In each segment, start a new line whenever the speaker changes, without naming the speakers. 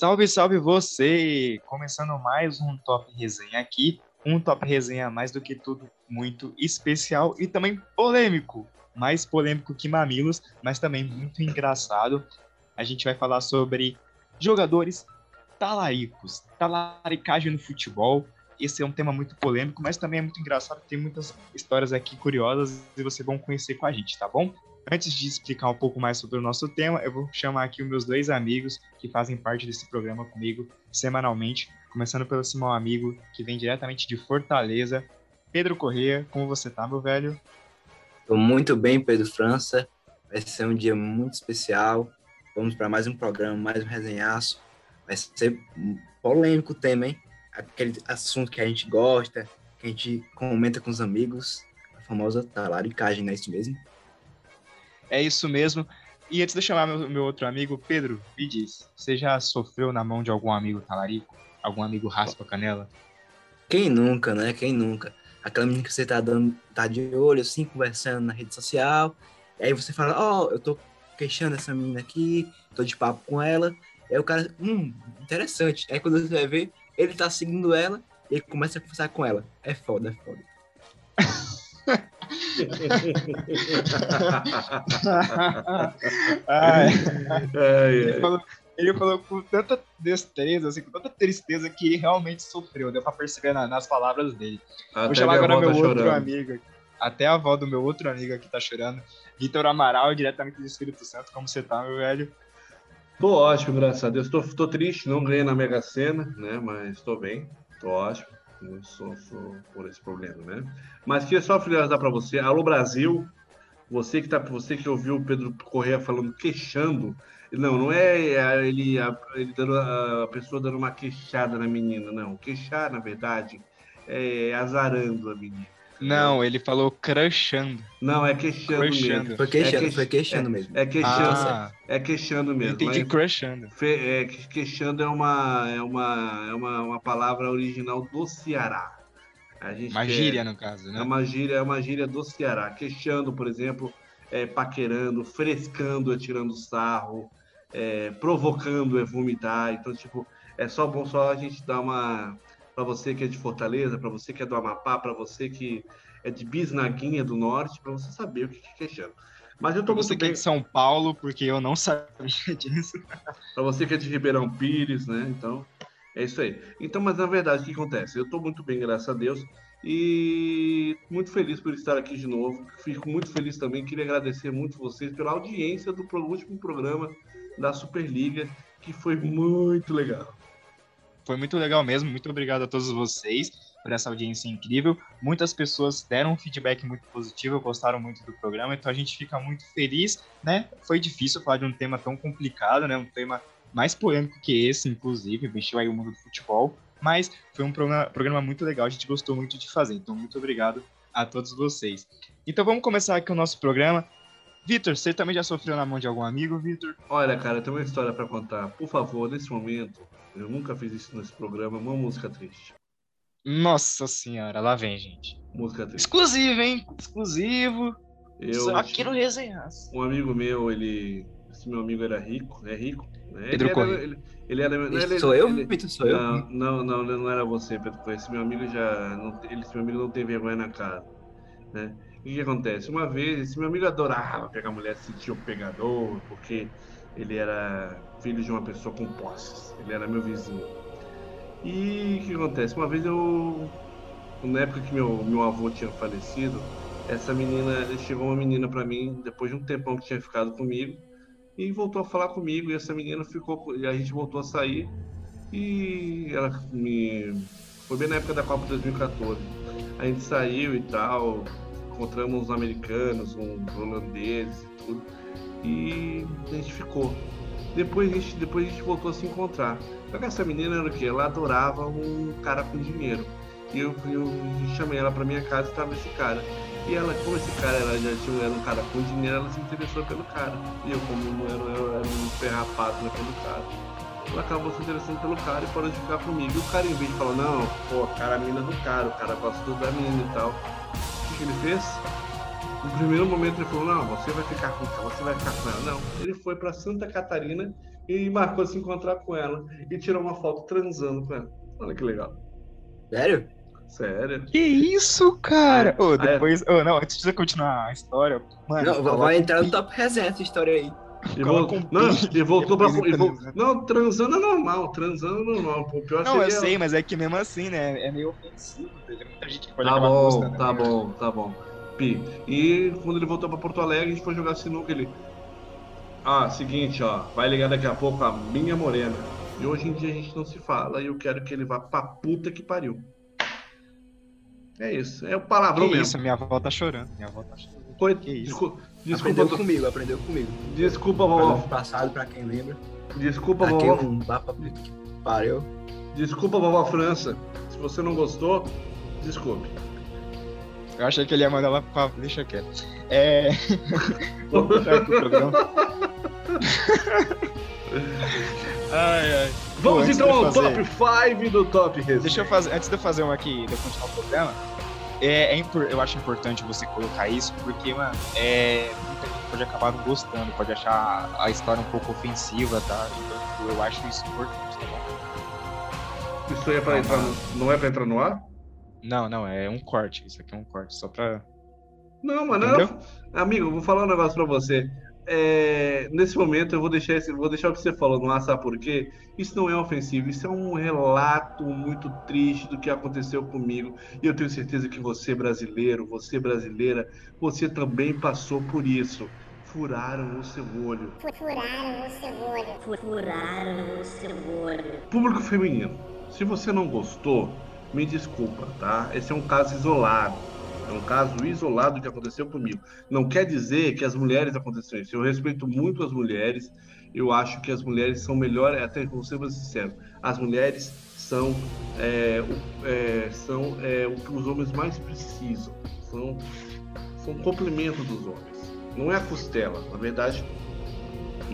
Salve, salve você! Começando mais um Top Resenha aqui. Um Top Resenha mais do que tudo muito especial e também polêmico. Mais polêmico que Mamilos, mas também muito engraçado. A gente vai falar sobre jogadores talaricos, talaricagem no futebol. Esse é um tema muito polêmico, mas também é muito engraçado. Tem muitas histórias aqui curiosas e vocês vão conhecer com a gente, tá bom? Antes de explicar um pouco mais sobre o nosso tema, eu vou chamar aqui os meus dois amigos que fazem parte desse programa comigo semanalmente, começando pelo meu amigo que vem diretamente de Fortaleza, Pedro Corrêa. Como você tá, meu velho?
Tô muito bem, Pedro França. Vai ser um dia muito especial. Vamos para mais um programa, mais um resenhaço. Vai ser polêmico o tema, hein? Aquele assunto que a gente gosta, que a gente comenta com os amigos. A famosa talaricagem, não é isso mesmo?
É isso mesmo. E antes de eu chamar meu, meu outro amigo, Pedro, me diz, você já sofreu na mão de algum amigo talarico? Algum amigo raspa canela?
Quem nunca, né? Quem nunca? Aquela menina que você tá dando, tá de olho, assim, conversando na rede social. E aí você fala, ó, oh, eu tô queixando essa menina aqui, tô de papo com ela. Aí o cara, hum, interessante. Aí quando você vai ver, ele tá seguindo ela e ele começa a conversar com ela. É foda, é foda.
Ele, falou, ele, falou, com tanta destreza, assim, com tanta tristeza que ele realmente sofreu. Deu pra perceber na, nas palavras dele. Até Vou chamar agora meu tá outro chorando. amigo. Até a avó do meu outro amigo aqui tá chorando. Vitor Amaral, diretamente do Espírito Santo. Como você tá, meu velho?
Tô ótimo, graças a Deus. Tô, tô triste, não ganhei na Mega Sena, né? Mas tô bem, tô ótimo eu sofro por esse problema, né? Mas queria só finalizar para você. Alô Brasil, você que tá, você que ouviu o Pedro Correia falando queixando, não, não é ele, ele dando a pessoa dando uma queixada na menina, não. Queixar, na verdade, é azarando a menina.
Não, ele falou crushando.
Não, é queixando mesmo. Foi queixando, é foi queixando
é,
mesmo.
É queixando, ah, é queixando mesmo.
Entendi crushando.
É, queixando é uma, é, uma, é uma, uma palavra original do Ceará.
A gente uma gíria, no caso, né?
É uma gíria, é uma gíria do Ceará. Queixando, por exemplo, é paquerando, frescando é tirando sarro, é, provocando é vomitar. Então, tipo, é só bom só a gente dar uma para você que é de Fortaleza, para você que é do Amapá, para você que é de Bisnaguinha do Norte, para você saber o que é queixando.
Mas eu tô pra você que é de São Paulo, porque eu não sabia disso.
para você que é de Ribeirão Pires, né? Então, é isso aí. Então, mas na verdade, o que acontece? Eu tô muito bem, graças a Deus. E muito feliz por estar aqui de novo. Fico muito feliz também. Queria agradecer muito vocês pela audiência do último programa da Superliga, que foi muito legal.
Foi muito legal mesmo. Muito obrigado a todos vocês por essa audiência incrível. Muitas pessoas deram um feedback muito positivo, gostaram muito do programa, então a gente fica muito feliz, né? Foi difícil falar de um tema tão complicado, né? Um tema mais polêmico que esse, inclusive, mexeu aí o mundo do futebol, mas foi um programa, programa muito legal, a gente gostou muito de fazer. Então, muito obrigado a todos vocês. Então, vamos começar aqui o nosso programa. Vitor, você também já sofreu na mão de algum amigo, Vitor?
Olha, cara, eu tenho uma história para contar. Por favor, nesse momento, eu nunca fiz isso nesse programa. Uma música triste.
Nossa senhora, lá vem, gente.
Música triste.
Exclusivo, hein? Exclusivo.
Eu,
Só aqui no Resenhas.
Um amigo meu, ele. Esse meu amigo era rico, é rico. Né?
Pedro
ele era, ele, ele era,
ele, sou eu, Vitor? Sou
não,
eu?
Não, não, não era você, Pedro Correia. Esse meu amigo já. Não, esse meu amigo não tem vergonha na cara. Né? O que, que acontece? Uma vez, esse meu amigo adorava pegar mulher, sentia o pegador, porque ele era filho de uma pessoa com posses. Ele era meu vizinho. E o que acontece? Uma vez eu. Na época que meu, meu avô tinha falecido, essa menina. Chegou uma menina para mim, depois de um tempão que tinha ficado comigo, e voltou a falar comigo. E essa menina ficou. E a gente voltou a sair. E ela me. Foi bem na época da Copa 2014. A gente saiu e tal, encontramos uns americanos, uns holandeses e tudo e a gente ficou. Depois a gente, depois a gente voltou a se encontrar. Só que essa menina era o quê? Ela adorava um cara com dinheiro. E eu, eu chamei ela pra minha casa e tava esse cara. E ela, como esse cara era, já tinha, era um cara com dinheiro, ela se interessou pelo cara. E eu, como era, eu era um ferrapato pelo cara, ela acabou se interessando pelo cara e parou de ficar comigo. E o cara, em vez de falar, não, pô, cara, a mina do cara, o cara gosta tudo da menina e tal. Que ele fez? No primeiro momento ele falou, não, você vai ficar com ela, você vai ficar com ela. Não, ele foi para Santa Catarina e marcou se encontrar com ela e tirou uma foto transando com ela. Olha que legal.
Sério?
Sério.
Que isso, cara? Ô,
é.
depois. ô, não, antes de você continuar a história. Mano,
não, vai
um
entrar no top resenha essa história aí.
E,
um
não, e voltou pra. e vol-
transando.
Não, transando é normal, transando é normal. O pior
Não, eu
seria-
sei, mas é que mesmo assim, né? É meio ofensivo. Tem muita gente que pode
Tá bom,
gostando,
tá
né?
bom, tá bom. Pi. E quando ele voltou pra Porto Alegre, a gente foi jogar sinuca, ele. Ah, seguinte, ó, vai ligar daqui a pouco a minha morena. E hoje em dia a gente não se fala e eu quero que ele vá pra puta que pariu. É isso, é o palavrão
Que
mesmo.
isso, minha avó tá chorando. Minha avó tá chorando.
Coi-
que isso.
Desculpa, desculpa,
aprendeu comigo, aprendeu comigo.
desculpa, vovó.
passado, pra quem lembra.
Desculpa,
Pra quem
vovó.
não dá pra pariu.
Desculpa, vovó França. Se você não gostou, desculpe.
Eu achei que ele ia mandar lá pra. Deixa quieto. É. Vamos continuar aqui o programa. ai, ai.
Vamos então ao
fazer-
top 5 do Top Resenha.
Deixa eu fazer. Antes de eu fazer um aqui, de eu continuar o programa, é, é eu acho importante você colocar isso, porque, mano, é, muita gente pode acabar não gostando, pode achar a história um pouco ofensiva, tá? Então, eu acho isso importante, tá bom?
Isso aí é pra entrar no... não é pra entrar no ar?
Não, não, é um corte. Isso aqui é um corte, só pra.
Não, mano. Era... Amigo, eu vou falar um negócio pra você. É, Nesse momento eu vou deixar esse... vou deixar o que você falou no por quê? Isso não é ofensivo, isso é um relato muito triste do que aconteceu comigo. E eu tenho certeza que você, brasileiro, você brasileira, você também passou por isso. Furaram o seu olho.
Furaram o seu olho. Furaram o seu olho.
Público feminino, se você não gostou, me desculpa, tá? Esse é um caso isolado. É um caso isolado que aconteceu comigo. Não quer dizer que as mulheres aconteceram isso. Eu respeito muito as mulheres. Eu acho que as mulheres são melhores, até vou ser sincero, as mulheres são, é, o, é, são é, o que os homens mais precisam. São, são um complemento dos homens. Não é a costela. Na verdade,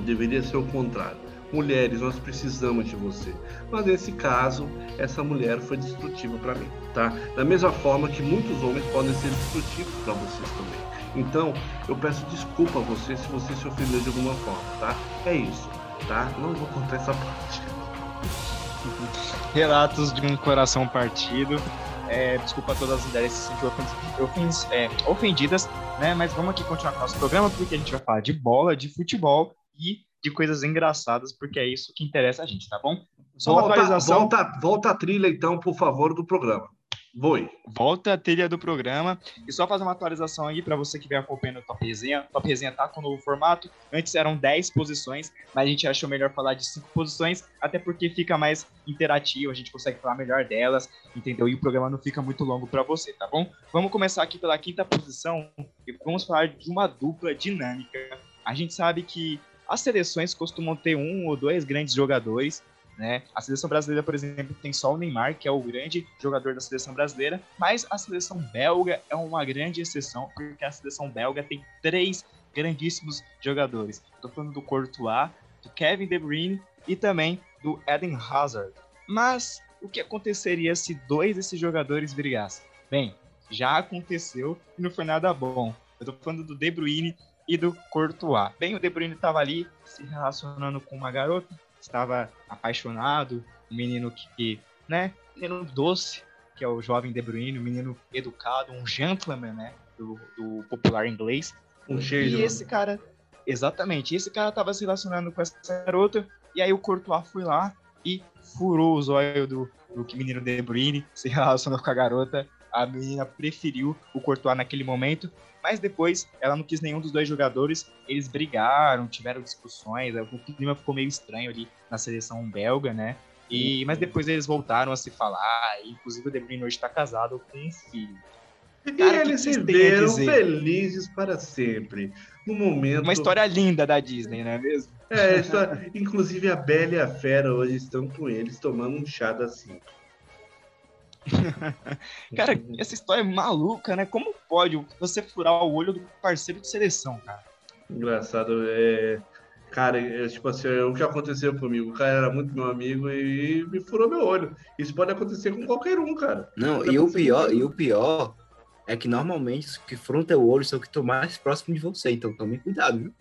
deveria ser o contrário. Mulheres, nós precisamos de você. Mas nesse caso, essa mulher foi destrutiva para mim, tá? Da mesma forma que muitos homens podem ser destrutivos para vocês também. Então, eu peço desculpa a você se você se ofendeu de alguma forma, tá? É isso, tá? Não vou contar essa parte.
Relatos de um coração partido. É, desculpa a todas as mulheres que se sentiram é, ofendidas, né? Mas vamos aqui continuar com o nosso programa, porque a gente vai falar de bola, de futebol e de coisas engraçadas, porque é isso que interessa a gente, tá bom? Só uma
Volta,
atualização.
volta, volta a trilha, então, por favor, do programa. Voe.
volta a trilha do programa. E só fazer uma atualização aí para você que vem acompanhando o Top Resenha. O Top Resenha tá com um novo formato. Antes eram 10 posições, mas a gente achou melhor falar de 5 posições, até porque fica mais interativo, a gente consegue falar melhor delas, entendeu? E o programa não fica muito longo para você, tá bom? Vamos começar aqui pela quinta posição e vamos falar de uma dupla dinâmica. A gente sabe que as seleções costumam ter um ou dois grandes jogadores, né? A seleção brasileira, por exemplo, tem só o Neymar, que é o grande jogador da seleção brasileira, mas a seleção belga é uma grande exceção, porque a seleção belga tem três grandíssimos jogadores. Estou falando do Courtois, do Kevin De Bruyne e também do Eden Hazard. Mas o que aconteceria se dois desses jogadores brigassem? Bem, já aconteceu e não foi nada bom. Eu tô falando do De Bruyne e do Courtois. Bem, o De Bruyne estava ali se relacionando com uma garota, estava apaixonado, um menino que, né, menino doce, que é o jovem De Bruyne, um menino educado, um gentleman, né, do, do popular inglês.
Um cheio
E esse cara, exatamente, esse cara tava se relacionando com essa garota, e aí o Courtois foi lá e furou os olhos do, do menino De Bruyne, se relacionou com a garota. A menina preferiu o Courtois naquele momento, mas depois ela não quis nenhum dos dois jogadores. Eles brigaram, tiveram discussões, o clima ficou meio estranho ali na seleção belga, né? E, mas depois eles voltaram a se falar, e inclusive o De Bruyne hoje tá casado com um filho.
E
Cara, que
eles se
dizer?
felizes para sempre. No momento.
Uma história linda da Disney, não é mesmo?
É, inclusive a Bela e a Fera hoje estão com eles tomando um chá da cinco.
Cara, essa história é maluca, né? Como pode você furar o olho do parceiro de seleção, cara?
Engraçado, é. Cara, é, tipo assim, é o que aconteceu comigo? O cara era muito meu amigo e me furou meu olho. Isso pode acontecer com qualquer um, cara.
Não, e o pior, e o pior é que normalmente os que furam teu olho são os que estão mais próximos de você, então tome cuidado, viu?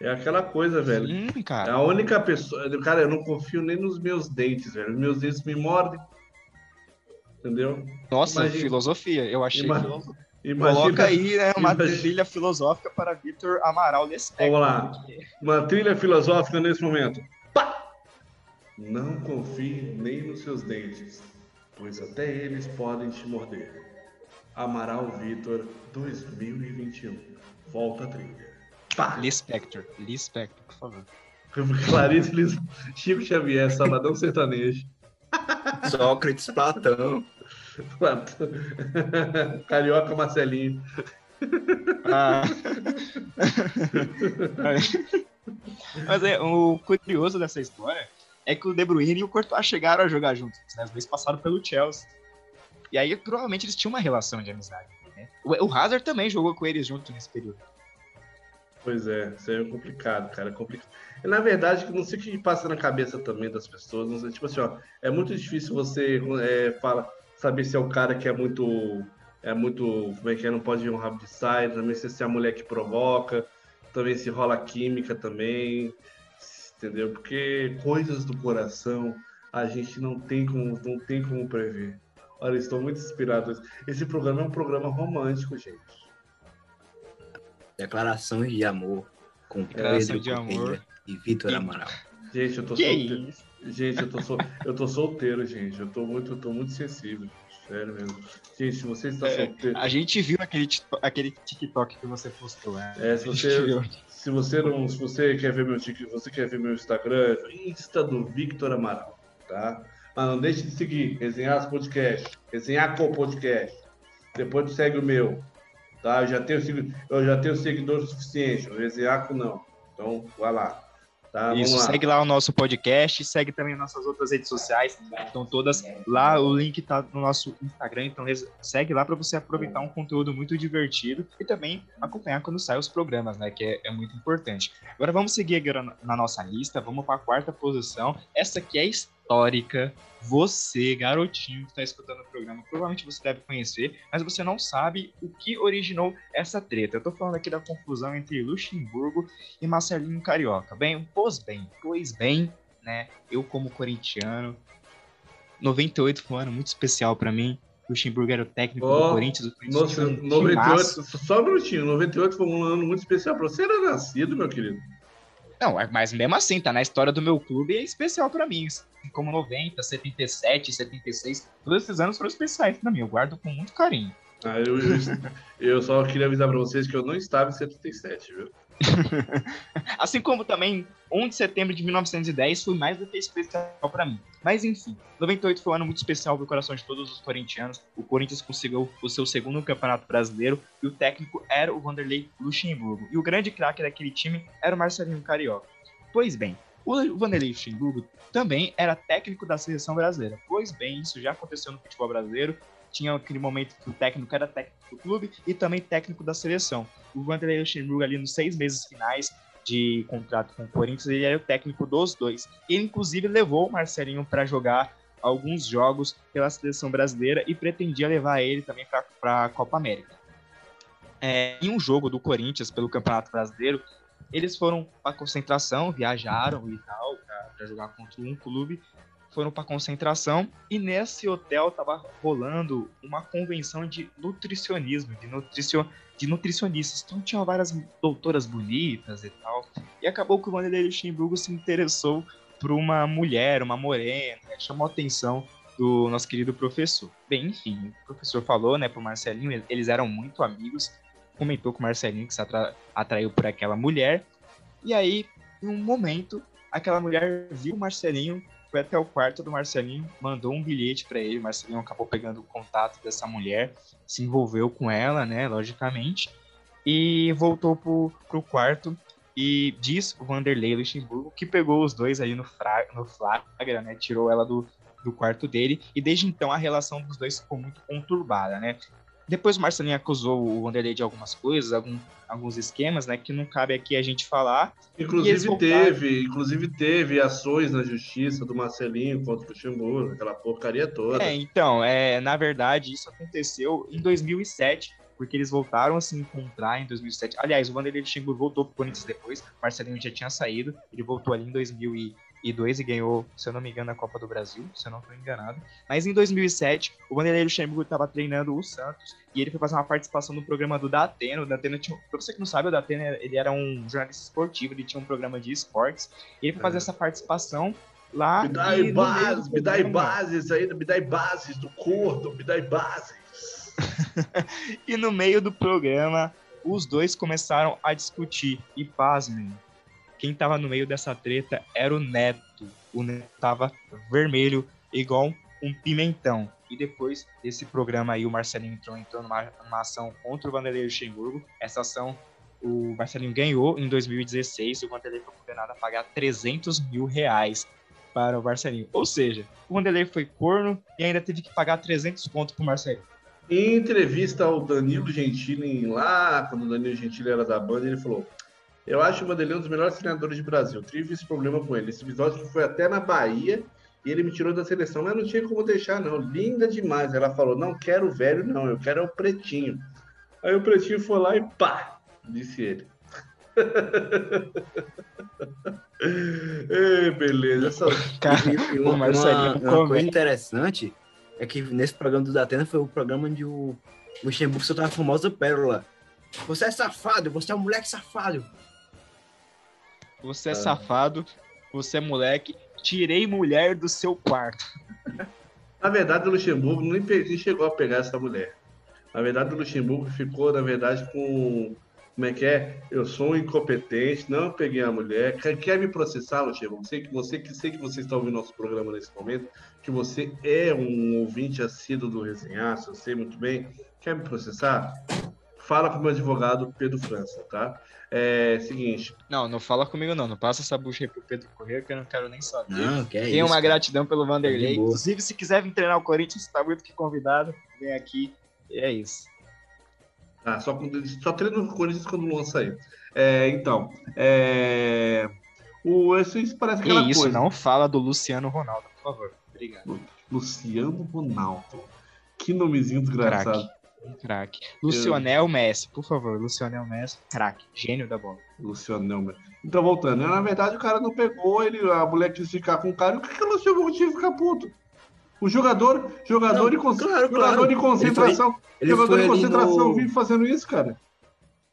É aquela coisa, velho.
Sim,
É
cara.
a única pessoa. Cara, eu não confio nem nos meus dentes, velho. Meus dentes me mordem. Entendeu?
Nossa,
imagina-
filosofia. Eu achei
Imagina,
Coloca aí, né, uma trilha filosófica para Vitor Amaral Lespector.
Vamos lá. Uma trilha filosófica nesse momento. Pá! Não confie nem nos seus dentes, pois até eles podem te morder. Amaral Vitor 2021. Volta a trilha. Pá!
Lispector. Lispector, por favor.
Clarice Lis... Chico Xavier, Sabadão Sertanejo.
Sócrates, Platão.
Carioca Marcelinho.
Ah. Mas é, o curioso dessa história é que o De Bruyne e o Courtois chegaram a jogar juntos, né? Os dois passaram pelo Chelsea. E aí, provavelmente, eles tinham uma relação de amizade. Né? O, o Hazard também jogou com eles junto nesse período.
Pois é, isso é complicado, cara. É complicado. Na verdade, não sei o que passa na cabeça também das pessoas. Não sei, tipo assim, ó, é muito difícil você é, fala, saber se é o cara que é muito. É muito. Como é que é? Não pode ir um rabo de saia, também se é a mulher que provoca, também se rola química também. Entendeu? Porque coisas do coração a gente não tem como, não tem como prever. Olha, estou muito inspirado. Esse programa é um programa romântico, gente.
Declarações de amor com
Declaração
Pedro
de amor.
E Vitor Amaral.
Gente, eu tô
Que
solteiro.
isso?
Gente, eu tô, sol... eu tô solteiro, gente. Eu tô muito, eu tô muito sensível. Sério mesmo. Gente, se você está
É,
solteiro.
A gente viu aquele, aquele TikTok que você postou, né?
É, se
A gente
você,
viu.
se você não, se você quer ver meu tic, você quer ver meu Instagram, Insta do Victor Amaral, tá? Mas não deixe de seguir, resenhar podcast, resenhar com podcast. Depois tu segue o meu, tá? Eu já tenho, eu já tenho seguidor suficiente, o com não. Então, vai lá. Tá?
Isso,
lá.
segue lá o nosso podcast, segue também nossas outras redes sociais, estão todas lá, o link tá no nosso Instagram, então segue lá para você aproveitar um conteúdo muito divertido e também acompanhar quando saem os programas, né, que é, é muito importante. Agora vamos seguir agora na- na nossa lista, vamos para a quarta posição, essa aqui é histórica, você, garotinho que está escutando o programa, provavelmente você deve conhecer, mas você não sabe o que originou essa treta. Eu tô falando aqui da confusão entre Luxemburgo e Marcelinho Carioca. Bem, pois bem, pois bem, né? Eu como corintiano, 98 foi um ano muito especial pra mim. Luxemburgo era o técnico
Ó,
do Corinthians, o Corinthians
Nossa,
um
98,
timaço.
só um minutinho, 98 foi um ano muito especial pra você. Era nascido, meu querido.
Não, mas mesmo assim, tá na história do meu clube e é especial pra mim. Como 90, 77, 76, todos esses anos foram especiais pra mim. Eu guardo com muito carinho.
Ah, eu, eu, só queria avisar pra vocês que eu não estava em 77, viu?
Assim como também 1 de setembro de 1910 foi mais do que especial pra mim. Mas enfim, 98 foi um ano muito especial pro coração de todos os corintianos. O Corinthians conseguiu o seu segundo campeonato brasileiro e o técnico era o Vanderlei Luxemburgo. E o grande craque daquele time era o Marcelinho Carioca. Pois bem, o Vanderlei Luxemburgo também era técnico da seleção brasileira. Pois bem, isso já aconteceu no futebol brasileiro. Tinha aquele momento que o técnico era técnico do clube e também técnico da seleção. O Vanderlei Luxemburgo ali nos seis meses finais de contrato com o Corinthians, ele era o técnico dos dois. Ele, inclusive, levou o Marcelinho para jogar alguns jogos pela seleção brasileira e pretendia levar ele também para a Copa América. É, em um jogo do Corinthians pelo Campeonato Brasileiro, eles foram para concentração, viajaram e tal, para jogar contra um clube, foram para concentração e nesse hotel tava rolando uma convenção de nutricionismo, de, nutricio, de nutricionistas. Então tinha várias doutoras bonitas e tal. E acabou que o Vanderlei Luxemburgo se interessou por uma mulher, uma morena, né? chamou a atenção do nosso querido professor. Bem, enfim, o professor falou, né, pro Marcelinho, eles eram muito amigos, comentou com o Marcelinho que se atra atraiu por aquela mulher. E aí, em um momento, aquela mulher viu o Marcelinho foi até o quarto do Marcelinho, mandou um bilhete para ele. O Marcelinho acabou pegando o contato dessa mulher, se envolveu com ela, né, logicamente, e voltou pro, pro quarto. E diz o Vanderlei Luxemburgo que pegou os dois aí no, no flagra, né, tirou ela do, do quarto dele. E desde então a relação dos dois ficou muito conturbada, né. Depois o Marcelinho acusou o Vanderlei de algumas coisas, algum, alguns esquemas, né, que não cabe aqui a gente falar.
Inclusive teve, inclusive teve ações na justiça do Marcelinho contra o Luxemburgo, aquela porcaria toda.
É, então, é, na verdade, isso aconteceu em 2007, porque eles voltaram a se encontrar em 2007. Aliás, o Vanderlei Luxemburgo voltou pro Corinthians depois, Marcelinho já tinha saído, ele voltou ali em 2002 e ganhou, se eu não me engano, a Copa do Brasil, se eu não estou enganado. Mas em 2007, o Vanderlei Luxemburgo estava treinando o Santos e ele foi fazer uma participação no programa do Datena. O Datena tinha, pra você que não sabe, o Datena ele era um jornalista esportivo, ele tinha um programa de esportes. E ele foi fazer
É.
essa participação lá.
Me dá
e
bases, me dá bases aí, me dá bases do corpo, me dá bases.
E no meio do programa, os dois começaram a discutir. E pasmem, quem tava no meio dessa treta era o Neto. O Neto tava vermelho, igual um pimentão. E depois desse programa aí, o Marcelinho entrou, entrou numa, numa ação contra o Vanderlei Luxemburgo. Essa ação o Marcelinho ganhou em 2016 e o Vanderlei foi condenado a pagar 300 mil reais para o Marcelinho. Ou seja, o Vanderlei foi corno e ainda teve que pagar 300 conto pro Marcelinho.
Em entrevista ao Danilo Gentili, lá, quando o Danilo Gentili era da banda, ele falou: Eu acho o Vanderlei um dos melhores treinadores de Brasil. Tive esse problema com ele. Esse episódio foi até na Bahia e ele me tirou da seleção, mas não tinha como deixar, não. Linda demais. Ela falou: Não quero o velho, não. Eu quero é o pretinho. Aí o pretinho foi lá e pá, disse ele. Ei, beleza. Essa...
Cara,
uma, uma- uma coisa interessante é que nesse programa do Datena foi o programa onde o Luxemburgo soltava a famosa pérola. Você é safado, você é um moleque safado.
Você é
Ah.
safado, você é moleque, tirei mulher do seu quarto.
Na verdade, o Luxemburgo nem, chegou a pegar essa mulher. Na verdade, o Luxemburgo ficou, na verdade, com. Como é que é? Eu sou um incompetente, não peguei a mulher. Quer, quer me processar, Luxemburgo? Sei que você que sei que você está ouvindo nosso programa nesse momento, que você é um ouvinte assíduo do Resenhaço, eu sei muito bem. Quer me processar? Fala com o meu advogado Pedro França, tá? É seguinte,
Não, não fala comigo não, não passa essa bucha aí pro Pedro Corrêa que eu não quero nem saber.
Não, que é
Tenho
isso.
uma
cara.
gratidão pelo Vanderlei.
De boa.
Inclusive, se quiser vir treinar o Corinthians, tá muito que convidado. Vem aqui. E é isso.
Ah, só, quando- só treino no Corinthians quando o Luan sair. É, então, é, o, isso, isso parece
Que isso,
coisa.
não fala do Luciano Ronaldo, por favor. Obrigado.
Luciano Ronaldo. Que nomezinho desgraçado.
Craque. Um craque. Lucionel Messi, por favor. Lucionel Messi, craque. Gênio da bola.
Luciano Messi. Então, voltando, né? na verdade o cara não pegou, ele, a mulher quis ficar com o cara. E o que, que o Luciano que ficar puto? O jogador, jogador,
Não,
de, con-
claro,
jogador
claro.
de concentração,
Ele
jogador
foi
de
ali
concentração
no...
vive fazendo isso, cara.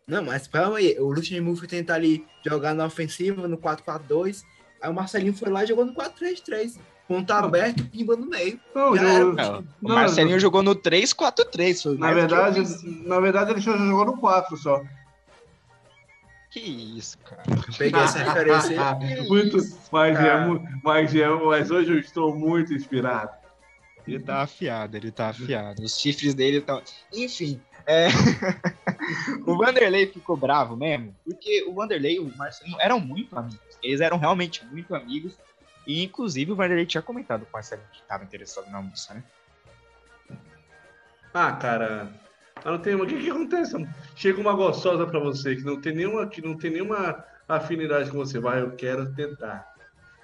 Não, mas calma aí. O Luxemburgo foi tentar ali jogar na ofensiva, no 4-4-2. Aí o Marcelinho foi lá e jogou no 4-3-3. Ponta
Não.
aberto, pimba no meio.
Não,
era,
Não, o Marcelinho
não.
jogou no 3-4-3. foi
na verdade, na verdade ele já jogou no 4 só.
Que isso, cara.
Peguei essa referência.
muito, mas, é, mas, é, mas hoje eu estou muito inspirado.
Ele tá afiado, ele tá afiado. Os chifres dele estão. Enfim, é... o Vanderlei ficou bravo mesmo, porque o Vanderlei e o Marcelinho eram muito amigos. Eles eram realmente muito amigos. E, inclusive, o Vanderlei tinha comentado com o Marcelinho que estava interessado na moça, né?
Ah, cara, não tem, o que que acontece? Chega uma gostosa pra você que não tem nenhuma, que não tem nenhuma afinidade com você, vai, eu quero tentar.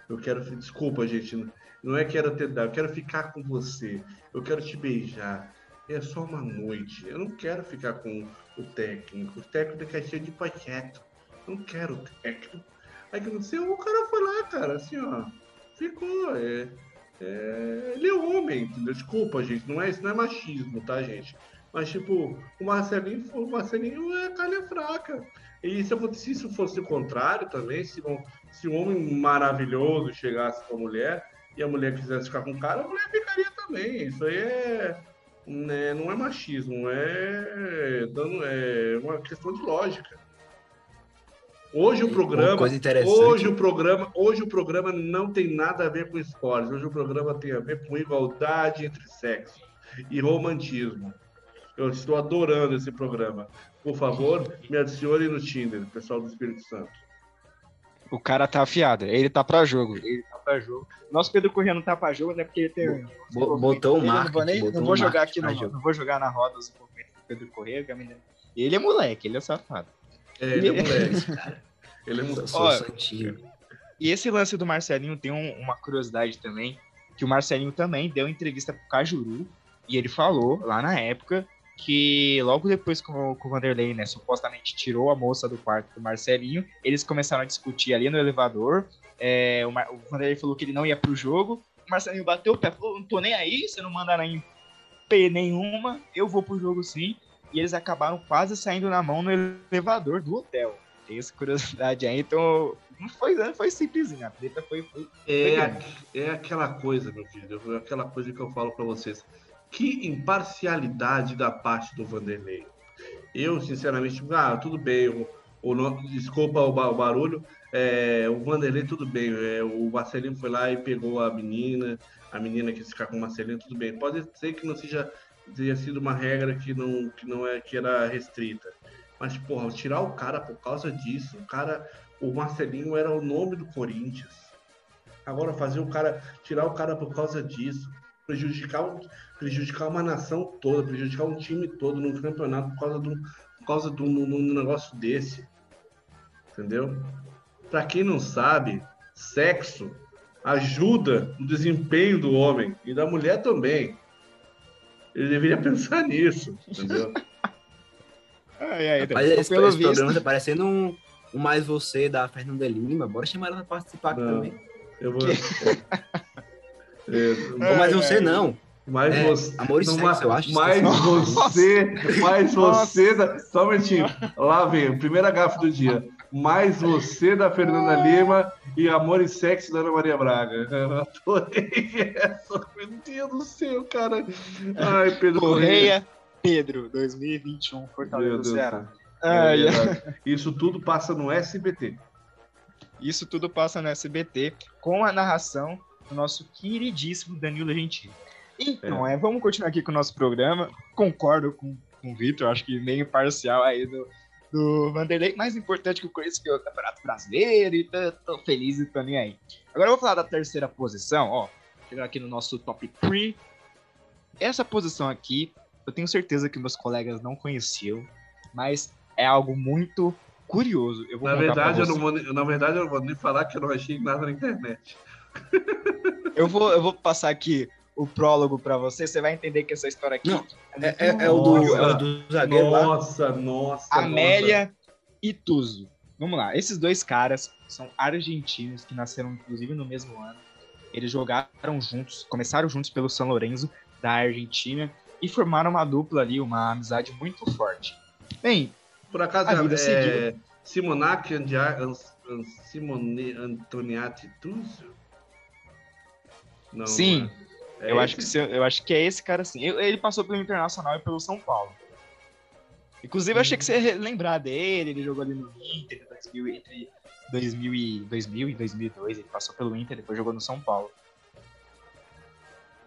Eu quero, desculpa, gente, não é quero tentar, eu quero ficar com você. Eu quero te beijar. É só uma noite. Eu não quero ficar com o técnico. O técnico é cheio de projeto. Não quero o técnico. Aí que sei, o cara foi lá, cara, assim, ó. Ficou. É, é, ele é homem, entendeu? Desculpa, gente, não é, isso não é machismo, tá, gente? Mas, tipo, o Marcelinho, o Marcelinho é calha fraca. E se, se isso fosse o contrário também, se, um- se um homem maravilhoso chegasse com a mulher e a mulher quisesse ficar com o cara, a mulher ficaria também. Isso aí é, né, não é machismo, é, é uma questão de lógica. Hoje o programa,
coisa interessante.
Hoje o programa, hoje o programa não tem nada a ver com esportes. Hoje o programa tem a ver com igualdade entre sexos e romantismo. Eu estou adorando esse programa. Por favor, me adicione no Tinder, pessoal do Espírito Santo.
O cara tá afiado, ele tá pra jogo. Ele tá pra jogo. Nosso Pedro Corrêa não tá pra jogo, né? Porque ele tem.
Bo- botou o
Ele não vou, nem- não vou jogar aqui,
jogo.
não vou jogar na roda os movimentos do Pedro Corrêa. que a menina- Ele é moleque, ele é safado.
É, ele é moleque. Ele é
Ó,
santinho.
E esse lance do Marcelinho tem um- uma curiosidade também, que o Marcelinho também deu entrevista pro Cajuru, e ele falou lá na época que logo depois que o, que o Vanderlei, né, supostamente tirou a moça do quarto do Marcelinho, eles começaram a discutir ali no elevador. É, o, Mar, o Vanderlei falou que ele não ia pro jogo. O Marcelinho bateu o pé, falou: não tô nem aí, você não manda nem P nenhuma, eu vou pro jogo sim. E eles acabaram quase saindo na mão no elevador do hotel. Tem essa curiosidade aí, então não foi, não foi simplesinho, a treta foi. foi
é, a, é aquela coisa, meu filho, é aquela coisa que eu falo para vocês. Que imparcialidade da parte do Vanderlei. Eu, sinceramente, ah, tudo bem, o, o, desculpa o, barulho, é, o Vanderlei, tudo bem, é, o Marcelinho foi lá e pegou a menina, a menina quis ficar com o Marcelinho, tudo bem. Pode ser que não seja tenha sido uma regra que não, que não é que era restrita. Mas, porra, tirar o cara por causa disso, o cara, o Marcelinho era o nome do Corinthians. Agora fazer o cara, tirar o cara por causa disso, prejudicar, prejudicar uma nação toda, prejudicar um time todo num campeonato por causa de um, por causa de um, um negócio desse. Entendeu? Para quem não sabe, sexo ajuda no desempenho do homem e da mulher também. Ele deveria pensar nisso, entendeu?
ai, ai, Rapaz, esse, pelo esse visto... programa tá parecendo um, um Mais Você da Fernanda Lima. Bora chamar ela pra participar aqui também.
Eu vou...
é, mais você não.
Mais é, você.
Amor e sexo, mais, eu acho.
Mais você. Mais você. Só um minutinho. Lá vem, primeira gafe do dia. Mais você da Fernanda Lima e Amor e Sexo da Ana Maria Braga. Eu adorei essa. Meu Deus do céu, cara. Ai, Pedro
Correia. Pedro, 2021, Fortaleza do Ceará.
Ai, é Isso tudo passa no SBT.
Isso tudo passa no SBT com a narração do nosso queridíssimo Danilo Gentili. Então, é. é. vamos continuar aqui com o nosso programa. Concordo com, com o Vitor, acho que meio parcial aí do, do Vanderlei. Mais importante que o Corinthians que é o Campeonato Brasileiro e tô, tô feliz e tô nem aí. Agora eu vou falar da terceira posição, ó. Chegar aqui no nosso top 3. Essa posição aqui, eu tenho certeza que meus colegas não conheciam, mas é algo muito curioso. Eu vou
na, verdade, eu não vou, na verdade, eu não vou nem falar que eu não achei nada na internet.
eu, vou, eu vou passar aqui o prólogo para você, você vai entender que essa história aqui.
Não, é, é, é, o, do, é o do zagueiro.
Nossa, lá. nossa.
Amélia nossa. e Tuzo. Vamos lá, esses dois caras são argentinos que nasceram inclusive no mesmo ano. Eles jogaram juntos, começaram juntos pelo São Lourenço da Argentina e formaram uma dupla ali, uma amizade muito forte. Bem,
por acaso a vida é, é Simonac Simone Antoniati Tuzo?
Não, Sim. Não é. É eu, acho que, eu acho que é esse cara sim. Ele passou pelo Internacional e pelo São Paulo. Inclusive, eu achei que você ia lembrar dele. Ele jogou ali no Inter entre 2000 e, 2000 e 2002. Ele passou pelo Inter, depois jogou no São Paulo.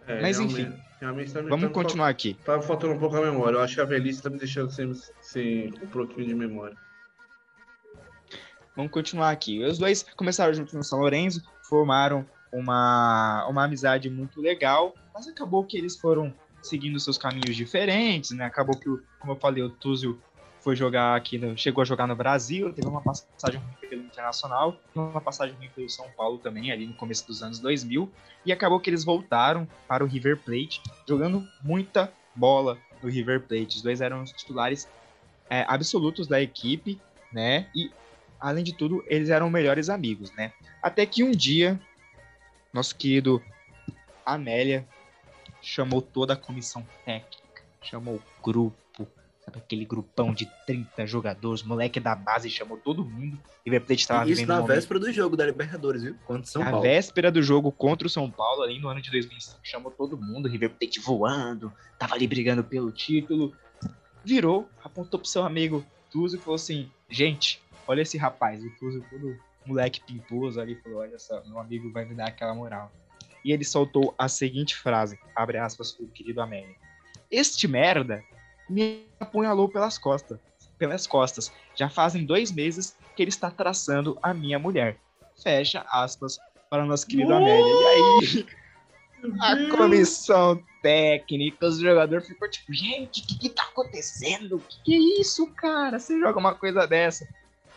É, Mas enfim, realmente tá vamos continuar aqui.
Tava faltando um pouco a memória. Eu acho que a velhice tá me deixando sem, sem um pouquinho de memória.
Vamos continuar aqui. Os dois começaram juntos no São Lourenço, formaram uma, uma amizade muito legal, mas acabou que eles foram seguindo seus caminhos diferentes, né? Acabou que, como eu falei, o Túzio foi jogar aqui, no, chegou a jogar no Brasil, teve uma passagem ruim pelo Internacional, uma passagem ruim pelo São Paulo também, ali no começo dos anos 2000, e acabou que eles voltaram para o River Plate, jogando muita bola no River Plate. Os dois eram os titulares é, absolutos da equipe, né? E, além de tudo, eles eram melhores amigos, né? Até que um dia nosso querido Amélia chamou toda a comissão técnica, chamou o grupo, sabe aquele grupão de 30 jogadores, moleque da base, chamou todo mundo. E o River Plate estava
Isso na véspera do jogo da Libertadores, viu? Contra São
na
Paulo.
Na véspera do jogo contra o São Paulo, ali no ano de 2005, chamou todo mundo, River Plate voando, tava ali brigando pelo título. Virou, apontou pro seu amigo Tuzo e falou assim: gente, olha esse rapaz, o Tuzo todo moleque pimposo ali falou: Olha só, meu amigo vai me dar aquela moral. E ele soltou a seguinte frase: abre aspas, o querido Amélia. Este merda me apunhalou pelas costas. Pelas costas. Já fazem dois meses que ele está traçando a minha mulher. Fecha aspas para o nosso querido uh! Amélia. E aí, a comissão técnica, os jogadores ficou tipo, gente, o que, que tá acontecendo? O que, que é isso, cara? Você joga uma coisa dessa.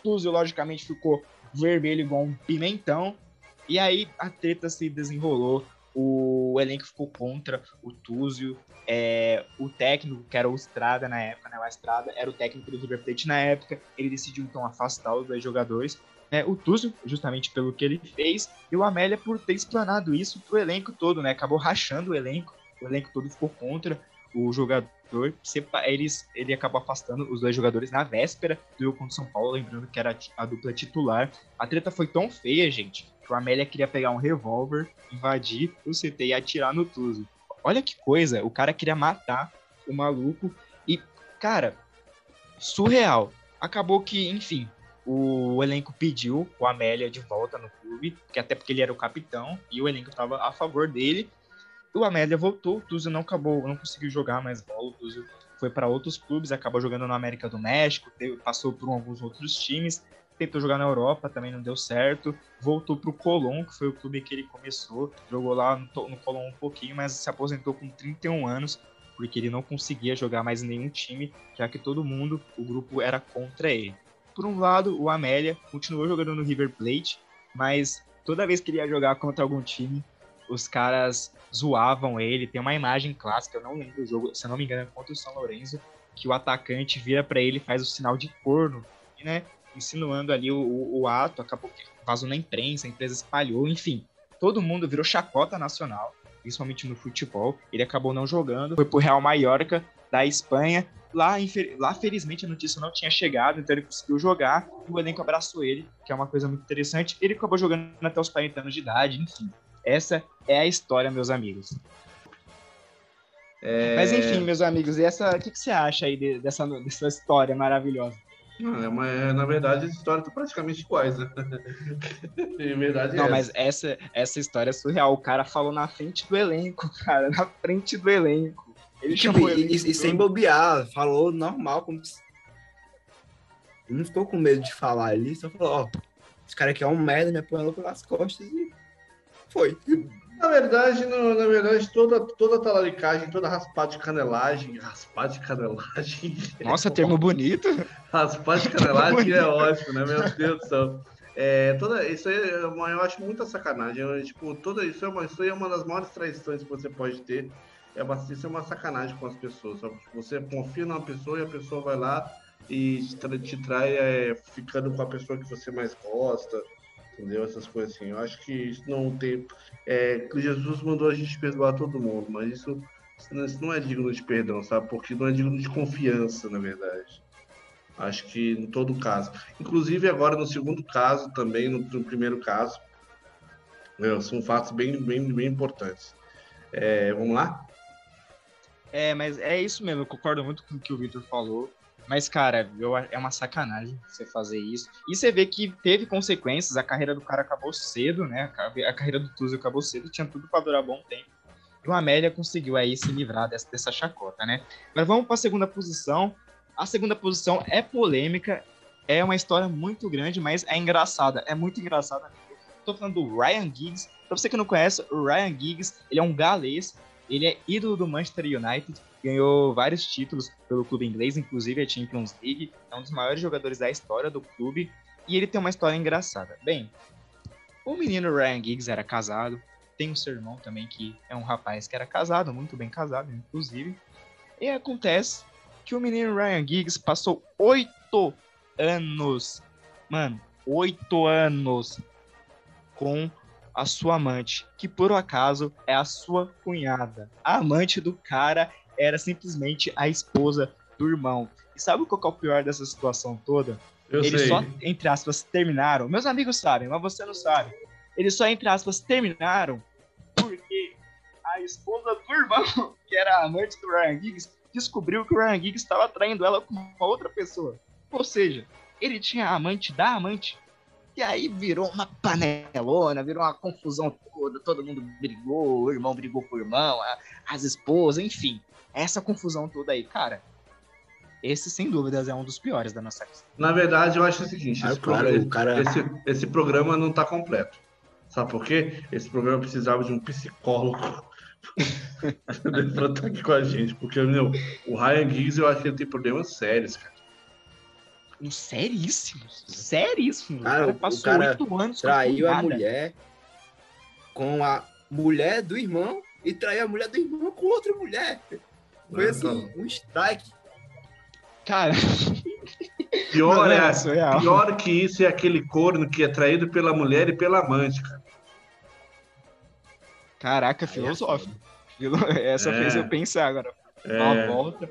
Tuzio, logicamente, ficou vermelho igual um pimentão. E aí a treta se desenrolou. o elenco ficou contra o Túzio, é, o técnico, que era o Estrada na época, né, o Estrada era o técnico do River Plate na época, ele decidiu então afastar os dois jogadores, né, o Túzio, justamente pelo que ele fez, e o Amélia por ter explanado isso pro elenco todo, né, acabou rachando o elenco, o elenco todo ficou contra o jogador, eles, ele acabou afastando os dois jogadores na véspera do jogo contra o São Paulo, lembrando que era a dupla titular. A treta foi tão feia, gente, que o Amélia queria pegar um revólver, invadir o CT e atirar no Tuzo. Olha que coisa, o cara queria matar o maluco e, cara, surreal. Acabou que, enfim, o elenco pediu o Amélia de volta no clube, que até porque ele era o capitão e o elenco estava a favor dele. O Amélia voltou, o Tuzo não acabou, não conseguiu jogar mais bola, o Tuzo foi para outros clubes, acabou jogando na América do México, passou por alguns outros times, tentou jogar na Europa, também não deu certo, voltou para o Colón, que foi o clube que ele começou, jogou lá no, no Colón um pouquinho, mas se aposentou com 31 anos, porque ele não conseguia jogar mais em nenhum time, já que todo mundo, o grupo era contra ele. Por um lado, o Amélia continuou jogando no River Plate, mas toda vez que ele ia jogar contra algum time, os caras zoavam ele. Tem uma imagem clássica, eu não lembro do jogo, se eu não me engano, é contra o São Lourenço, que o atacante vira para ele faz o sinal de corno, né? insinuando ali o, o, o ato, acabou que vazou na imprensa, a empresa espalhou, enfim. Todo mundo virou chacota nacional, principalmente no futebol. Ele acabou não jogando, foi pro Real Mallorca da Espanha. Lá, lá, felizmente, a notícia não tinha chegado, então ele conseguiu jogar e o elenco abraçou ele, que é uma coisa muito interessante. Ele acabou jogando até os 40 anos de idade, enfim. Essa é a história, meus amigos. É... Mas enfim, meus amigos, e essa, o que, que você acha aí de, dessa, dessa história maravilhosa?
Não, é uma, é, na verdade, as histórias estão praticamente iguais, né?
Verdade, Não, é mas essa, essa história é surreal. O cara falou na frente do elenco, cara, na frente do elenco.
Ele tipo, e, e, sem bobear, falou normal, como se... Ele não ficou com medo de falar ali, só falou, ó, esse cara aqui é um merda, me apanhou pelas costas e foi.
Na verdade, no, na verdade, toda, toda talaricagem, toda raspada de canelagem, raspada de canelagem.
Nossa, é termo bonito.
Raspada de canelagem é ótimo, né? Meu Deus do céu. É, toda, isso aí eu acho muita sacanagem. Eu, tipo, toda, isso, é uma, isso é uma das maiores traições que você pode ter. É uma, isso é uma sacanagem com as pessoas. Sabe? Tipo, você confia numa pessoa e a pessoa vai lá e te, te trai é, ficando com a pessoa que você mais gosta entendeu? Essas coisas assim. Eu acho que isso não tem. É, Jesus mandou a gente perdoar todo mundo, mas isso, isso não é digno de perdão, sabe? Porque não é digno de confiança, na verdade. Acho que em todo caso. Inclusive, agora no segundo caso, também, no, no primeiro caso, meu, são fatos bem, bem, bem importantes. É, vamos lá?
É, mas é isso mesmo, eu concordo muito com o que o Victor falou. Mas, cara, eu, é uma sacanagem você fazer isso. E você vê que teve consequências, a carreira do cara acabou cedo, né? A carreira do Tuzo acabou cedo, tinha tudo para durar bom tempo. E o Amélia conseguiu aí se livrar dessa, dessa chacota, né? Mas vamos para a segunda posição. A segunda posição é polêmica, é uma história muito grande, mas é engraçada. É muito engraçada. Tô falando do Ryan Giggs. Pra você que não conhece, o Ryan Giggs, ele é um galês, ele é ídolo do Manchester United, ganhou vários títulos pelo clube inglês, inclusive a Champions League, é um dos maiores jogadores da história do clube, e ele tem uma história engraçada. Bem, o menino Ryan Giggs era casado, tem um seu irmão também que é um rapaz que era casado, muito bem casado, inclusive, e acontece que o menino Ryan Giggs passou oito anos, mano, oito anos com a sua amante, que por acaso é a sua cunhada. A amante do cara era simplesmente a esposa do irmão. E sabe qual é o pior dessa situação toda?
Eu
Eles
sei.
só, entre aspas, terminaram. Meus amigos sabem, mas você não sabe. Eles só, entre aspas, terminaram porque a esposa do irmão, que era a amante do Ryan Giggs, descobriu que o Ryan Giggs estava traindo ela com uma outra pessoa. Ou seja, ele tinha a amante da amante. E aí virou uma panelona, virou uma confusão toda, todo mundo brigou, o irmão brigou com o irmão, a, as esposas, enfim essa confusão toda aí, cara. Esse, sem dúvidas, é um dos piores da nossa lista.
Na verdade, eu acho o seguinte:
ah,
esse,
claro,
programa,
cara...
esse, esse programa não está completo. Sabe por quê? Esse programa precisava de um psicólogo para estar aqui com a gente. Porque, meu, o Ryan Giggs, eu acho que ele tem problemas sérios, cara.
Um seríssimos. Seríssimos.
Cara, o cara passou oito anos traiu a mulher com a mulher do irmão e trair a mulher do irmão com outra mulher. Foi assim, um strike.
Cara,
Pior,
Não,
é,
é
pior que isso é aquele corno que é traído pela mulher e pela amante, cara.
caraca, filosófico. Filo- Essa
É.
fez eu pensar agora. Uma
É,
volta.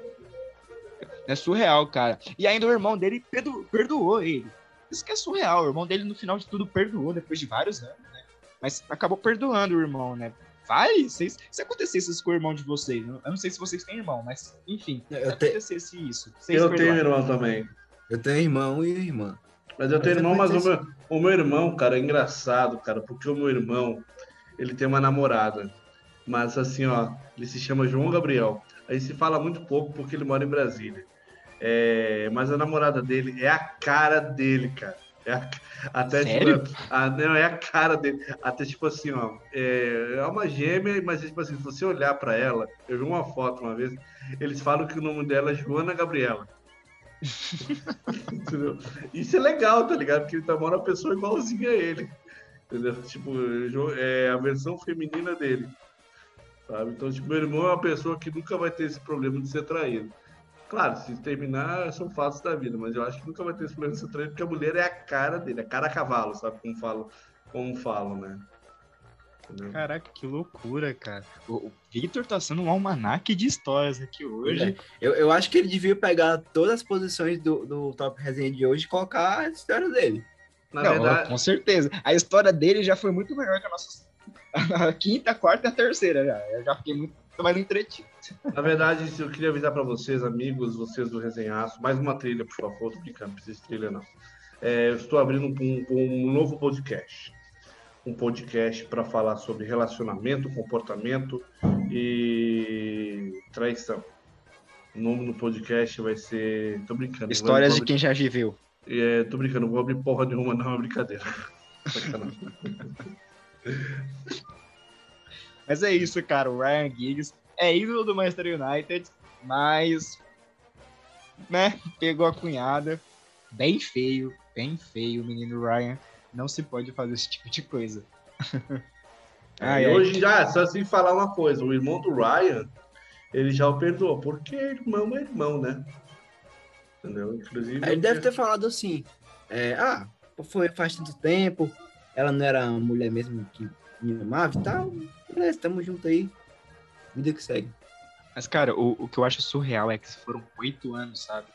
É surreal, cara. E ainda o irmão dele perdo- perdoou ele. Isso que é surreal. O irmão dele, no final de tudo, perdoou depois de vários anos, né? Mas acabou perdoando o irmão, né? Vai, vocês, se acontecesse isso com o irmão de vocês, eu não sei se vocês têm irmão, mas enfim, se
Eu, te-
acontecesse isso, vocês
eu tenho irmão também.
eu tenho irmão e irmã.
Mas eu
Mas
tenho irmão, mas o meu, o meu irmão, cara, é engraçado, cara, porque o meu irmão, ele tem uma namorada. Mas assim, ó, ele se chama João Gabriel. Aí se fala muito pouco porque ele mora em Brasília. É, mas a namorada dele é a cara dele, cara. É a- até
Sério?
tipo, a- não, é a cara dele. Até tipo assim, ó, é, é uma gêmea, mas tipo assim, se você olhar pra ela, eu vi uma foto uma vez, eles falam que o nome dela é Joana Gabriela. Entendeu? Isso é legal, tá ligado? Porque ele namora uma pessoa igualzinha a ele. Entendeu? Tipo, é a versão feminina dele. Sabe? Então, tipo, meu irmão é uma pessoa que nunca vai ter esse problema de ser traído. Claro, se terminar, são fatos da vida, mas eu acho que nunca vai ter esse problema de porque a mulher é a cara dele, é cara a cavalo, sabe? Como falam, como falam né? Entendeu?
Caraca, que loucura, cara. O, o Victor tá sendo um almanaque de histórias aqui hoje.
Eu, eu acho que ele devia pegar todas as posições do, do Top Resenha de hoje e colocar a história dele.
Na
Não,
verdade,
com certeza. A história dele já foi muito melhor que a nossa. A quinta, a quarta e a terceira já. Eu já fiquei muito mais entretido.
Na verdade, eu queria avisar para vocês, amigos, vocês do Resenhaço, mais uma trilha, por favor, tô brincando, não precisa de trilha não. É, eu estou abrindo um, um novo podcast. Um podcast para falar sobre relacionamento, comportamento e traição. O nome do podcast vai ser. Tô brincando.
Histórias de quem já viveu.
É, tô brincando, não vou abrir porra nenhuma, não, é brincadeira. Sacanagem.
Mas é isso, cara. O Ryan Giggs é ídolo do Manchester United, mas. Né? Pegou a cunhada. Bem feio, bem feio, o menino Ryan. Não se pode fazer esse tipo de coisa. Ai,
e
ai.
hoje já, só assim falar uma coisa, o irmão do Ryan, ele já o perdoou, porque irmão é irmão, né? Entendeu? Inclusive.
Ele deve ter falado assim: é, ah, foi faz tanto tempo, ela não era a mulher mesmo que me amava e tal. Beleza, tamo junto aí. Vida que segue.
Mas, cara, o, o que eu acho surreal é que foram oito anos, sabe?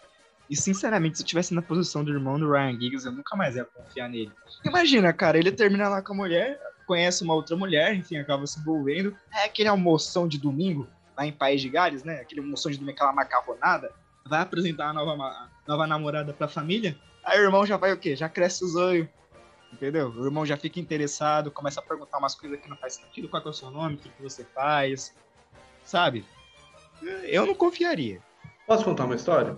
E, sinceramente, se eu tivesse na posição do irmão do Ryan Giggs, eu nunca mais ia confiar nele. Imagina, cara, ele termina lá com a mulher, conhece uma outra mulher, enfim, acaba se envolvendo. É aquele almoção de domingo, lá em País de Gales, né? Aquele almoção de domingo, aquela macarronada. Vai apresentar a nova, ma- nova namorada pra família. Aí o irmão já vai o quê? Já cresce os olhos. Entendeu? O irmão já fica interessado, começa a perguntar umas coisas que não faz sentido. Qual é o seu nome? O que você faz? Sabe? Eu não confiaria.
Posso contar uma história?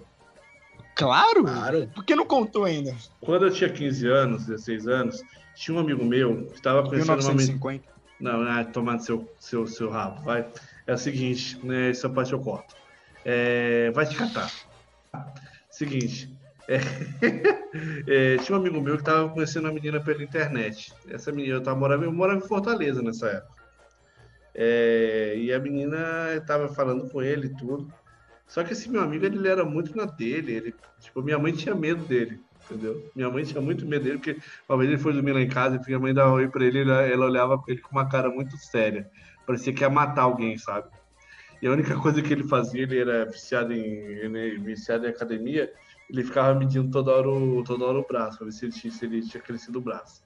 Claro!
Claro.
Por que não contou ainda?
Quando eu tinha 15 anos, 16 anos, tinha um amigo meu que estava conhecendo uma menina.
1950.
Não, não, tomando seu, seu, seu rabo, vai. É o seguinte, né? Essa parte eu corto. É, vai te catar. Seguinte. é, é, tinha um amigo meu que estava conhecendo uma menina pela internet. Essa menina, eu tava morando, eu morava em Fortaleza nessa época. É, e a menina estava falando com ele e tudo. Só que esse meu amigo, ele era muito na dele. Ele, tipo, minha mãe tinha medo dele, entendeu? Minha mãe tinha muito medo dele, porque uma vez ele foi dormir lá em casa e minha mãe dava oi pra ele, ela, ela olhava pra ele com uma cara muito séria. Parecia que ia matar alguém, sabe? E a única coisa que ele fazia, ele era viciado em, ele, viciado em academia, ele ficava medindo toda hora o, toda hora o braço, pra ver se ele, tinha, se ele tinha crescido o braço.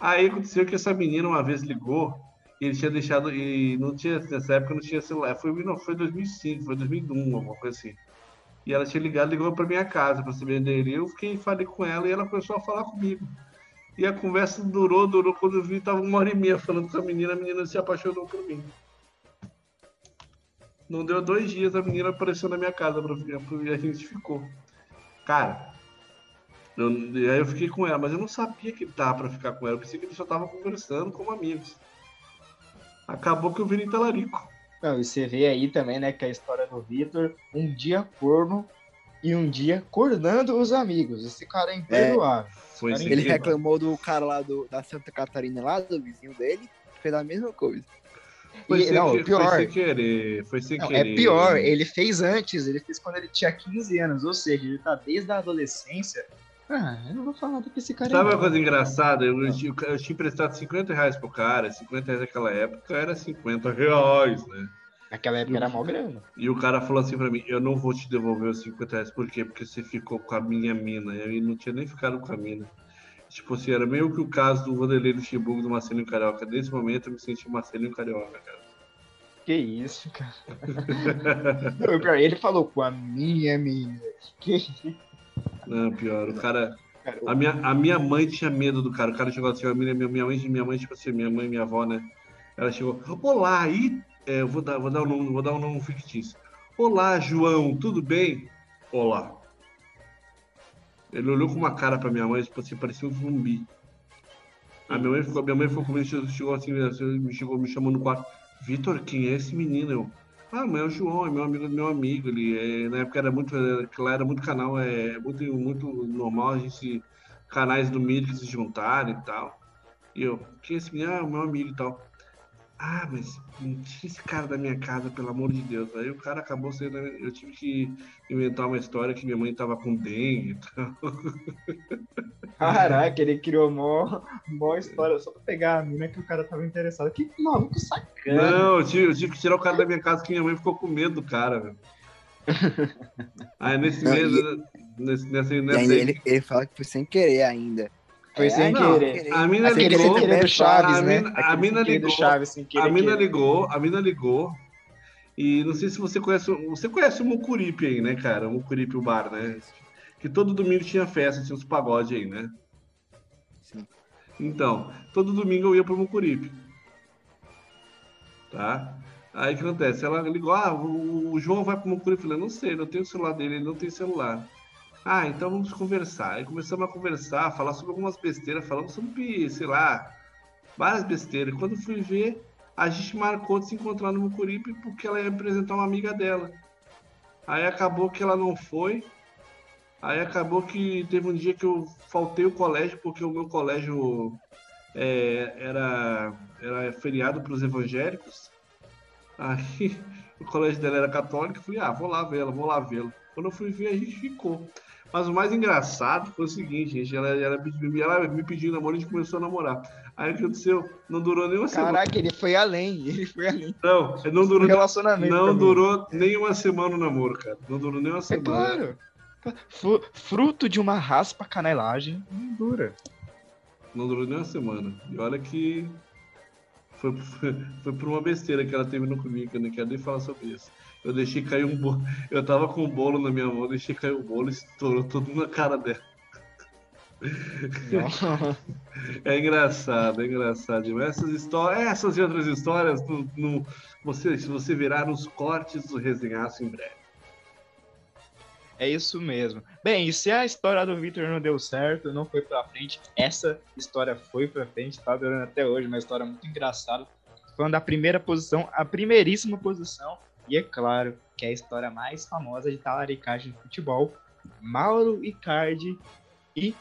Aí aconteceu que essa menina uma vez ligou, ele tinha deixado, e não tinha, nessa época não tinha celular, foi, não, foi 2005, foi 2001, alguma coisa assim. E ela tinha ligado, ligou pra minha casa pra saber onde ele. Eu fiquei, falei com ela e ela começou a falar comigo. E a conversa durou, durou. Quando eu vi, tava uma hora e meia falando com a menina, a menina se apaixonou por mim. Não deu dois dias, a menina apareceu na minha casa pra, e a gente ficou. Cara, eu, aí eu fiquei com ela, mas eu não sabia que dava pra ficar com ela. Eu pensei que ele só tava conversando como amigos. Acabou que eu virei talarico.
Não, e você vê aí também, né, que a história do Vitor, um dia corno e um dia cornando os amigos. Esse cara é imperdoável.
Sem
Ele reclamou do cara lá do, da Santa Catarina, lá, do vizinho dele, fez a mesma coisa.
Foi,
E-
sem,
não,
que-
pior.
foi sem querer. Foi sem
Não, é
querer.
pior, ele fez antes, ele fez quando ele tinha 15 anos, ou seja, ele tá desde a adolescência. Ah, eu não vou falar do que esse cara
Sabe
é.
uma coisa engraçada? Eu, eu, tinha- eu tinha emprestado 50 reais pro cara, 50 reais naquela época era 50 reais, né?
Naquela época era mó grana.
E o cara falou assim pra mim, eu não vou te devolver os 50 reais, por quê? Porque você ficou com a minha mina. E ele não tinha nem ficado com a mina. Tipo assim, era meio que o caso do Vanderlei Luxemburgo do Marcelinho Carioca. Nesse momento eu me senti Marcelinho Carioca, cara.
Que isso, cara. Não, ele falou com a minha menina. Que
Não, pior, o cara... A minha, a minha mãe tinha medo do cara. O cara chegou assim, minha, minha, mãe, minha mãe, tipo assim, minha mãe, minha avó, né? Ela chegou, olá, aí, é, eu vou dar, vou dar um nome, vou dar um nome fictício. Olá, João, tudo bem? Olá. Ele olhou com uma cara pra minha mãe, tipo assim, parecia um zumbi. A minha mãe ficou, minha mãe ficou comigo, chegou assim, me chegou me chamando no quarto. Vitor, quem é esse menino? Eu, ah, mas é o João, é meu amigo do meu amigo. Ele, é, na época era muito, lá era muito canal, é muito, muito normal a gente, canais do mídia que se juntarem e tal. E eu, é esse menino? Ah, meu amigo e tal. Ah, mas não tira esse cara da minha casa, pelo amor de Deus. Aí o cara acabou sendo. Eu tive que inventar uma história que minha mãe tava com dengue e tal.
Caraca, ele criou mó, mó história só pra pegar a mina que o cara tava interessado. Que maluco sacana.
Não, eu tive, eu tive que tirar o cara da minha casa que minha mãe ficou com medo do cara, velho. Aí nesse
Não,
mês,
e-
nesse, nessa,
E
nessa
ainda ele, ele fala que foi sem querer ainda.
Foi sem
não,
querer.
a mina ligou,
sem querer do Chaves,
a
né?
mina- a mina
sem
ligou,
Chaves, sem querer.
a mina
querer.
ligou, a mina ligou. E não sei se você conhece, o- você conhece o Mucuripe aí, né, cara? O Mucuripe, o bar, né? Que todo domingo tinha festa, tinha uns pagode aí, né?
Sim.
Então, todo domingo eu ia pro Mucuripe. Tá? Aí o que acontece? Ela ligou, ah, o, o João vai pro Mucuripe. Eu falei, não sei, não tenho o celular dele, ele não tem celular. Ah, então vamos conversar. Aí começamos a conversar, falar sobre algumas besteiras, falamos sobre, sei lá, várias besteiras. Quando fui ver, a gente marcou de se encontrar no Mucuripe porque ela ia apresentar uma amiga dela. Aí acabou que ela não foi. Aí acabou que teve um dia que eu faltei o colégio porque o meu colégio é, era, era feriado para os evangélicos. Aí o colégio dela era católico. Falei, ah, vou lá vê-la, vou lá vê-la. Quando eu fui ver, a gente ficou. Mas o mais engraçado foi o seguinte, gente, ela, ela, me- ela me pediu namoro e a gente começou a namorar. Aí o que aconteceu? Não durou nem uma semana.
Caraca, ele foi além. Ele foi além.
Não, não durou,
relacionamento.
não
também.
durou nem uma semana o namoro, cara. Não durou nem uma
É
semana.
claro. Fu- Fruto de uma raspa canelagem não dura.
Não durou nem uma semana. E olha que foi, foi, foi por uma besteira que ela terminou comigo, que eu não quero nem falar sobre isso. Eu deixei cair um bolo. Eu tava com um bolo na minha mão, deixei cair o bolo e estourou tudo na cara dela. É engraçado, é engraçado. Essas histórias, essas e outras histórias, no, no- você, se você virar nos cortes do resenhaço em breve.
É isso mesmo. Bem, e se a história do Victor não deu certo, não foi pra frente, essa história foi pra frente, tá durando até hoje, uma história muito engraçada. Falando da primeira posição, a primeiríssima posição, e é claro que é a história mais famosa de talaricagem de futebol, Mauro Icardi e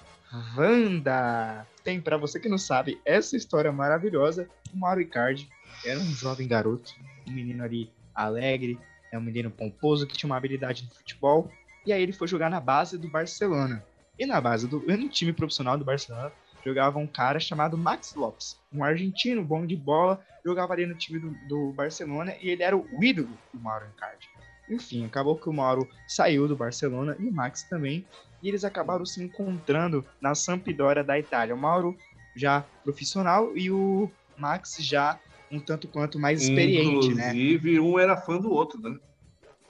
Wanda. Tem, pra você que não sabe, essa história maravilhosa, o Mauro Icardi era um jovem garoto, um menino ali alegre, é um menino pomposo que tinha uma habilidade no futebol, e aí ele foi jogar na base do Barcelona. E na base do no time profissional do Barcelona jogava um cara chamado Max Lopes, um argentino bom de bola, jogava ali no time do, do Barcelona e ele era o ídolo do Mauro Icardi. Enfim, acabou que o Mauro saiu do Barcelona e o Max também, e eles acabaram se encontrando na Sampdoria da Itália. O Mauro já profissional e o Max já um tanto quanto mais experiente, né?
Inclusive, um era fã do outro, né?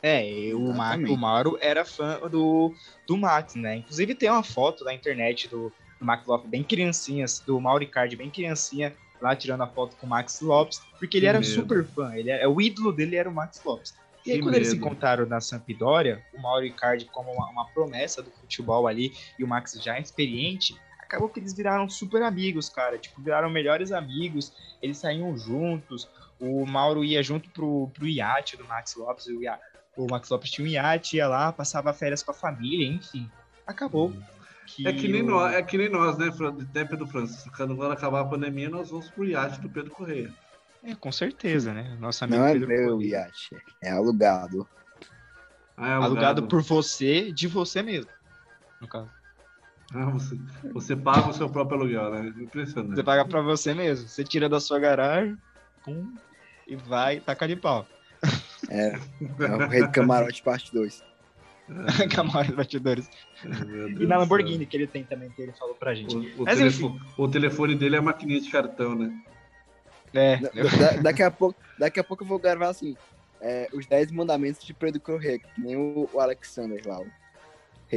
É, o, Ma
Exatamente.
o Mauro era fã do, do Max, né? Inclusive tem uma foto na internet do Max Lopes bem criancinhas, do Mauro Icardi bem criancinha, lá tirando a foto com o Max Lopes, porque ele
Que
era
medo.
super fã, ele era, o ídolo dele era o Max Lopes. E aí,
Que
quando eles se
medo.
encontraram na Sampdoria, o Mauro Icardi como uma, uma promessa do futebol ali, e o Max já experiente, acabou que eles viraram super amigos, cara. Tipo, viraram melhores amigos, eles saíam juntos, o Mauro ia junto pro, pro iate do Max Lopes, o, o Max Lopes tinha um iate, ia lá, passava férias com a família, enfim. Acabou.
É que nem
o-
nós, é que nem nós, né, né, Pedro Francisco? Quando quando acabar a pandemia, nós vamos pro iate do Pedro Correia.
É, com certeza, né? Nosso amigo
Não é
Pedro
meu
Corrêa.
iate, é alugado.
Ah, é
Alugado por você, de você mesmo. No caso.
Ah, você, você paga o seu próprio aluguel, né? Impressionante.
Você paga pra você mesmo. Você tira da sua garagem, pum, e vai tacar de pau.
É, é o Rei do Camarote parte 2.
Camarote Batidores.
Meu Deus
E na Lamborghini que ele tem também, que ele falou pra gente.
O, o
Mas
telefone, o telefone dele é a maquininha de cartão, né?
É,
Da- da- daqui, a pouco, daqui a pouco eu vou gravar assim, é, os 10 mandamentos de Pedro Corrêa, que nem o, o Alexander lá. O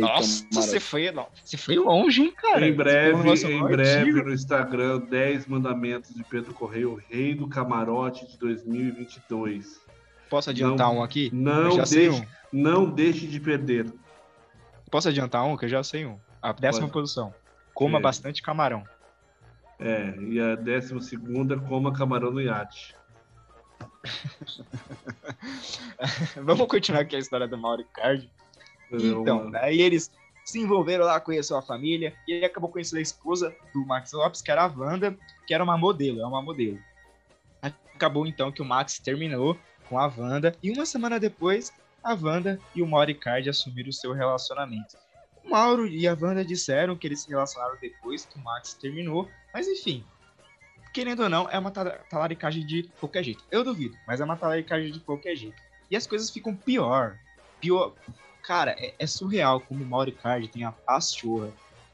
Nossa, você foi, não, você foi longe, hein, cara?
em breve, em breve no Instagram, 10 mandamentos de Pedro Correia, o rei do camarote de 2022.
Posso adiantar
Não-
um aqui?
Não deixe, não deixe de perder.
Posso adiantar um, que eu já sei um. A décima
Pode.
posição. Coma
É.
bastante camarão.
É, e a décima segunda, coma camarão no iate.
Vamos continuar aqui a história do Mauro Icardi. Então, daí eles se envolveram lá, conheceu a família, e ele acabou conhecendo a esposa do Max Lopes, que era a Wanda, que era uma modelo, é uma modelo. Acabou então que o Max terminou com a Wanda, e uma semana depois, a Wanda e o Mauro Icardi assumiram o seu relacionamento. O Mauro e a Wanda disseram que eles se relacionaram depois que o Max terminou, mas enfim, querendo ou não, é uma tala- talaricagem de qualquer jeito. Eu duvido, mas é uma talaricagem de qualquer jeito. E as coisas ficam pior. Pior. Cara, é, é surreal como o Mauro Icardi tem a pachorra.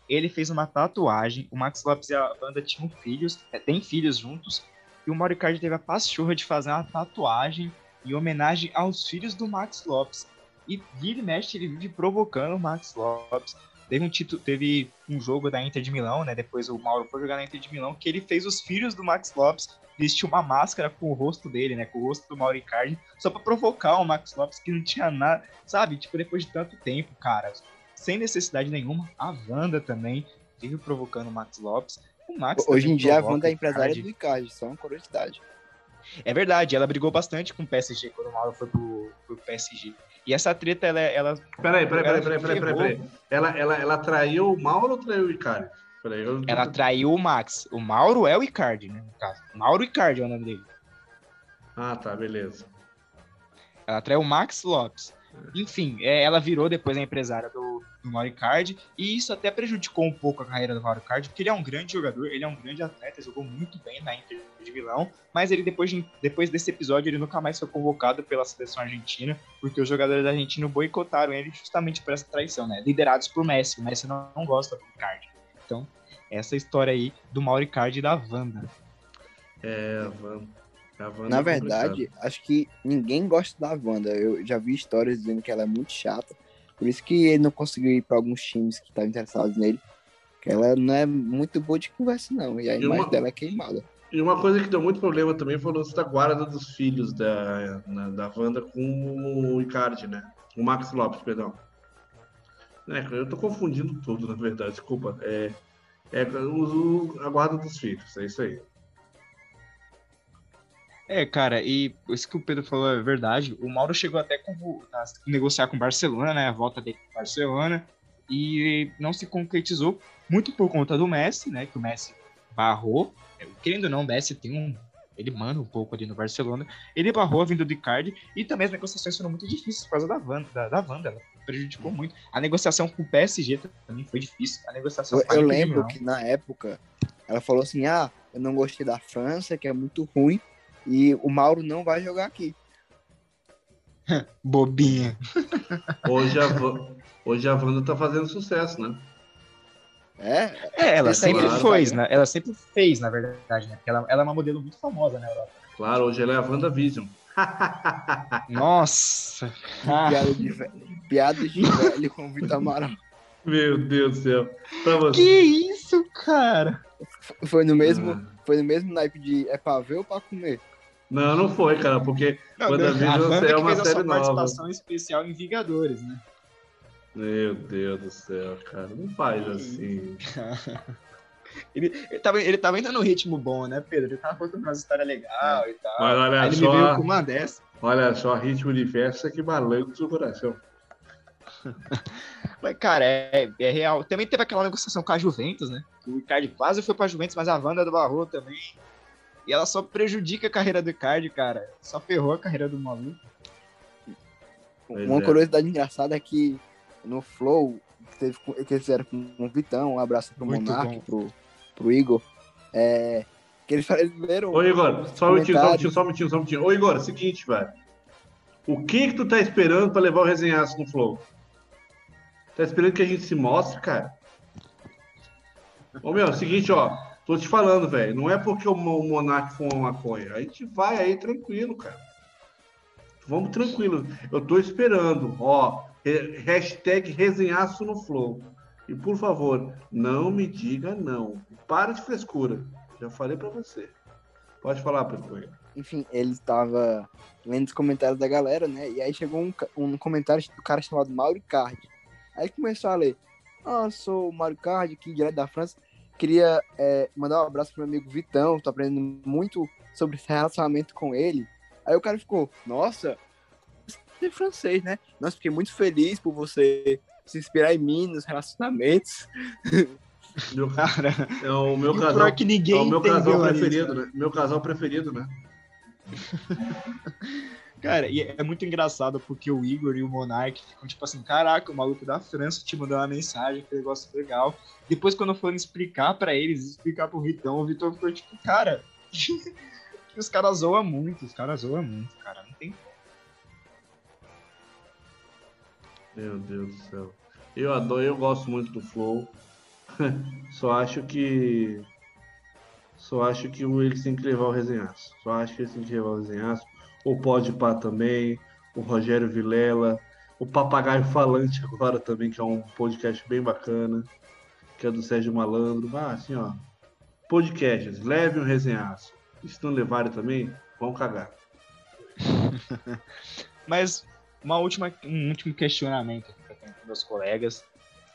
Ele fez uma tatuagem, o Max Lopes e a Wanda tinham filhos, é, filhos juntos, e o Mauro Icardi teve a pachorra de fazer uma tatuagem em homenagem aos filhos do Max Lopes. E vira e mexe, ele vive provocando o Max Lopes. Teve um título, teve um jogo da Inter de Milão, né? Depois o Mauro foi jogar na Inter de Milão, que ele fez os filhos do Max Lopes vestir uma máscara com o rosto dele, né? Com o rosto do Mauro Icardi, só pra provocar o Max Lopes, que não tinha nada, sabe? Tipo, depois de tanto tempo, cara, sem necessidade nenhuma. A Wanda também vive provocando o Max Lopes. O Max
Hoje em dia a Wanda é empresária
Icardi.
do Icardi, só uma curiosidade.
É verdade, ela brigou bastante com o PSG quando o Mauro foi pro, pro PSG. E essa treta, ela, ela
Peraí, peraí,
ela
peraí, peraí, peraí, peraí, peraí. Ela, ela, ela traiu o Mauro ou traiu o Icardi? Peraí, eu...
Ela traiu o Max. O Mauro é o Icardi, né? No caso. Mauro Icardi é o nome dele.
Ah, tá, beleza.
Ela traiu o Max Lopes. Enfim, é, ela virou depois a empresária do, do Mauro Icardi. E isso até prejudicou um pouco a carreira do Mauro Icardi, porque ele é um grande jogador, ele é um grande atleta, jogou muito bem na Inter de Milão. Mas ele, depois, de- depois desse episódio, ele nunca mais foi convocado pela seleção argentina, porque os jogadores argentinos boicotaram ele justamente por essa traição, né? Liderados por Messi. O Messi não, não gosta do Icardi. Então, essa história aí do Mauro Icardi e da Wanda.
É, a Wanda. A Wanda
Na
é
verdade, acho que ninguém gosta da Wanda. Eu já vi histórias dizendo que ela é muito chata. Por isso que ele não conseguiu ir para alguns times que estavam interessados nele. Que ela não é muito boa de conversa, não. E a
E
imagem
uma-
dela é queimada.
E uma coisa que deu muito problema também foi o lance da guarda dos filhos da, na- da Wanda com o Icardi, né? O Max Lopes, perdão. É, eu tô confundindo tudo, na verdade, desculpa. É, é o- o- a guarda dos filhos, é isso aí.
É, cara, e isso que o Pedro falou é verdade. O Mauro chegou até a negociar com o Barcelona, né? A volta dele com o Barcelona. E não se concretizou muito por conta do Messi, né? Que o Messi barrou. Querendo ou não, o Messi tem um. Ele manda um pouco ali no Barcelona. Ele barrou a vinda do Icardi. E também as negociações foram muito difíceis por causa da Wanda. Da, da Wanda ela prejudicou muito. A negociação com o PSG também foi difícil. A negociação
Eu, eu lembro que na época ela falou assim: ah, eu não gostei da França, que é muito ruim. E o Mauro não vai jogar aqui.
Bobinha.
Hoje a, hoje a Wanda tá fazendo sucesso, né?
É,
É, ela sempre
claro,
foi, né? Ela sempre fez, na verdade, né? Porque ela, ela é uma modelo muito famosa na Europa.
Claro, hoje ela é a WandaVision.
Nossa! Ah,
piada de velho, piadas de velho com o Vitor Amaral.
Meu Deus do céu. Pra você.
que isso, cara?
Foi no mesmo,
Ah.
foi no mesmo naipe de é pra ver ou pra comer?
Não, não foi, cara, porque
Não,
WandaVision
a
é uma
fez a
série
sua
nova.
participação especial em Vingadores, né?
Meu Deus do céu, cara. Não faz assim.
Ele, ele, tava, ele tava ainda no ritmo bom, né, Pedro? Ele tava contando umas histórias legais e tal.
Mas olha
Aí ele me
só,
veio com uma dessa.
olha só, ritmo de festa que balança o coração.
Mas, cara, é, é real. Também teve aquela negociação com a Juventus, né? O Icardi quase foi pra Juventus, mas a Wanda do Barro também E ela só prejudica a carreira do Icardi, cara. Só ferrou a carreira do maluco.
Pois
Uma
é.
curiosidade engraçada é que no Flow, que, teve, que eles fizeram com o Vitão, um abraço pro
Muito
Monark,
bom.
pro, pro Igor, é, que eles, leram
Ô, Igor, só um minutinho, só um minutinho, só um minutinho, só um minutinho. Ô, Igor, é o seguinte, velho. O que que tu tá esperando pra levar o resenhaço no Flow? Tá esperando que a gente se mostre, cara? Ô, meu, é o seguinte, ó. Tô te falando, velho. Não é porque o Mo- o Monark fuma maconha. A gente vai aí tranquilo, cara. Vamos tranquilo. Eu tô esperando, ó. Hashtag resenhaço no Flow. E por favor, não me diga não. Para de frescura. Já falei pra você. Pode falar, Pedro.
enfim, ele estava lendo os comentários da galera, né? E aí chegou um, um comentário do cara chamado Mauro Card. Aí começou a ler: Ah, sou o Mauro Card, aqui direto da França. Queria é, mandar um abraço pro meu amigo Vitão, tô aprendendo muito sobre esse relacionamento com ele. Aí o cara ficou: Nossa, você é francês, né? Nossa, fiquei muito feliz por você se inspirar em mim nos relacionamentos.
Meu,
Cara,
é o meu
e
casal.
pior que ninguém
É o meu casal
ali,
preferido,
cara.
né? Meu casal preferido, né?
Cara, e é muito engraçado porque o Igor e o Monark ficam tipo assim, caraca, o maluco da França te mandou uma mensagem, que negócio legal. Depois, quando foram explicar pra eles, explicar pro Vitão, o Vitão ficou tipo, cara, os caras zoam muito, os caras zoam muito, cara, não tem
Meu Deus do céu. Eu adoro, eu gosto muito do Flow. Só acho que. Só acho que eles têm que levar o resenhaço. Só acho que eles têm que levar o resenhaço. O Pode Pá também. O Rogério Vilela. O Papagaio Falante agora também, que é um podcast bem bacana. Que é do Sérgio Malandro. Ah, assim, ó. Podcasts, leve um resenhaço. E se não levarem também, vão cagar.
Mas uma última, um último questionamento com meus colegas.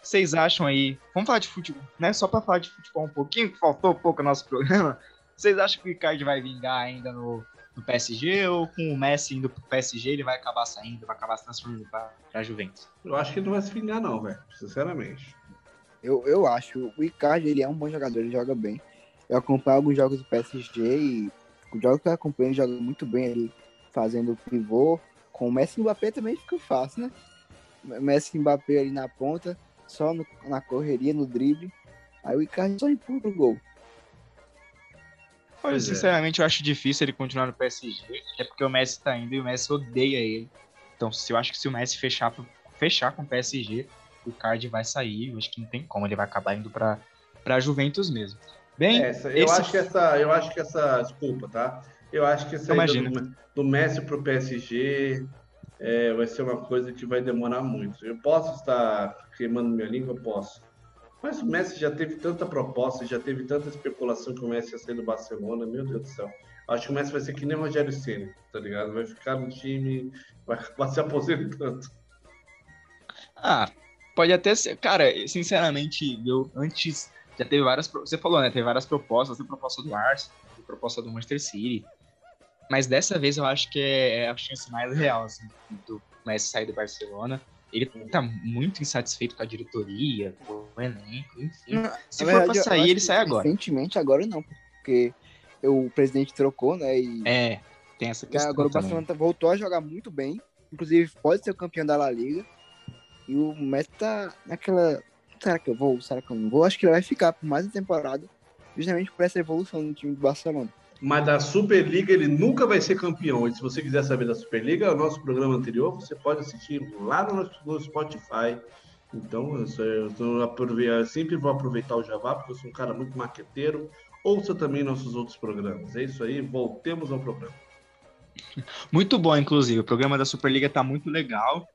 Vocês acham aí, vamos falar de futebol, né? Só pra falar de futebol um pouquinho, que faltou pouco no nosso programa. Vocês acham que o Icardi vai vingar ainda no, no PSG ou com o Messi indo pro PSG ele vai acabar saindo, vai acabar se transformando pra, pra Juventus?
Eu acho que ele não vai se vingar, não, velho. Sinceramente.
Eu, eu acho. O Icardi, ele é um bom jogador, ele joga bem. Eu acompanho alguns jogos do PSG e os jogos que eu acompanho, ele joga muito bem ali, fazendo pivô. Com o Messi e o Mbappé também fica fácil, né? Messi e Mbappé ali na ponta, só no- na correria, no drible. Aí o Icardi só empurra pro gol.
Olha,
Pois é.
sinceramente, eu acho difícil ele continuar no PSG. É porque o Messi tá indo e o Messi odeia ele. Então, se eu acho que se o Messi fechar, fechar com o PSG, o Icardi vai sair. Eu acho que não tem como, ele vai acabar indo pra, pra Juventus mesmo. Bem,
Essa, eu,
esse-
acho que essa, eu acho que essa. Desculpa, tá? Eu acho que essa do, do Messi pro PSG é, vai ser uma coisa que vai demorar muito. Eu posso estar queimando minha língua? Posso. Mas o Messi já teve tanta proposta, já teve tanta especulação que o Messi ia sair do Barcelona, meu Deus do céu. Acho que o Messi vai ser que nem o Rogério Ceni, tá ligado? Vai ficar no time, vai acabar se aposentando.
Ah, pode até ser. Cara, sinceramente, eu antes já teve várias. Você falou, né? Teve várias propostas. Teve proposta do Arsenal, teve proposta do Manchester City. Mas dessa vez eu acho que é é a chance mais real, assim, do Messi sair do Barcelona. Ele tá muito insatisfeito com a diretoria, com o elenco, enfim. Se
Na
for
verdade,
pra sair, ele sai agora.
Recentemente, agora não, porque o presidente trocou, né? E
É, tem essa questão.
agora o. Barcelona tá- voltou a jogar muito bem. Inclusive, pode ser o campeão da La Liga. E o Messi tá naquela. Será que eu vou? Será que eu não vou? Acho que ele vai ficar por mais uma temporada. Justamente por essa evolução do time do Barcelona.
Mas da Superliga ele nunca vai ser campeão. E se você quiser saber da Superliga, o nosso programa anterior, você pode assistir lá no, no Spotify. Então, eu, sou- eu sou- eu sempre vou aproveitar o Jabá, porque eu sou um cara muito maqueteiro. Ouça também nossos outros programas. É isso aí, voltemos ao programa.
Muito bom, inclusive. O programa da Superliga tá muito legal.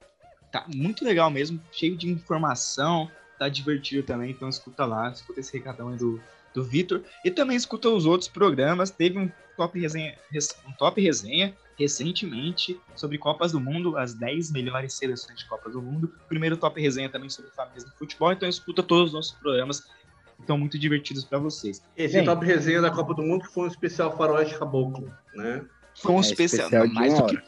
Tá muito legal mesmo, cheio de informação, tá divertido também, então escuta lá, escuta esse recadão aí do, do Vitor. E também escuta os outros programas. Teve um top resenha, res- um top resenha recentemente sobre Copas do Mundo, as 10 melhores seleções de Copas do Mundo. Primeiro top resenha também sobre famílias do futebol, então escuta todos os nossos programas. que Estão muito divertidos para vocês.
Esse
Bem.
top resenha da Copa do Mundo que foi um especial faroeste caboclo, né?
Foi um
É,
especial,
especial de
mais
uma
do que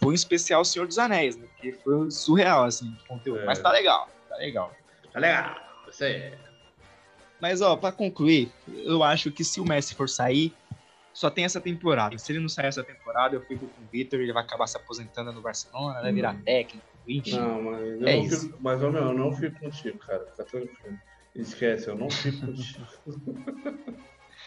foi um especial Senhor dos Anéis, né? Porque foi surreal, assim, de conteúdo.
É.
Mas tá legal, tá legal.
Tá legal. Isso aí.
Mas, ó, pra concluir, eu acho que se o Messi for sair, só tem essa temporada. Se ele não sair essa temporada, eu fico com o Vitor, ele vai acabar se aposentando no Barcelona, vai virar técnico, enfim.
Não, mas eu
É
não
isso.
fico, mas meu, eu não fico contigo, cara. Tá tranquilo. Esquece, eu não fico contigo.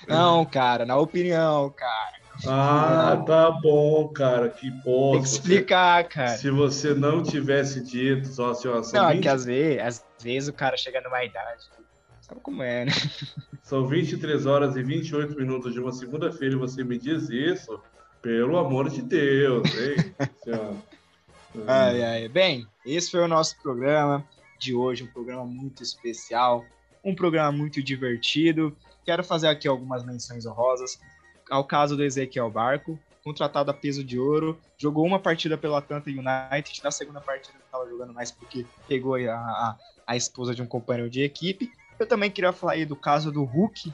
Não, cara, na opinião, cara.
Ah, tá bom, cara. Que porra.
Tem que explicar, cara.
Se você não tivesse dito, só assim, ó, são,
Não, é
20
que às vezes, às vezes o cara chega numa idade. Sabe como é, né?
são 23 horas e 28 minutos de uma segunda-feira e você me diz isso, pelo amor de Deus, hein?
Ai, ai. Bem, esse foi o nosso programa de hoje, um programa muito especial, um programa muito divertido. Quero fazer aqui algumas menções honrosas ao caso do Ezequiel Barco, contratado a peso de ouro, jogou uma partida pelo Atlanta United, na segunda partida não estava jogando mais porque pegou a, a, a esposa de um companheiro de equipe. Eu também queria falar aí do caso do Hulk.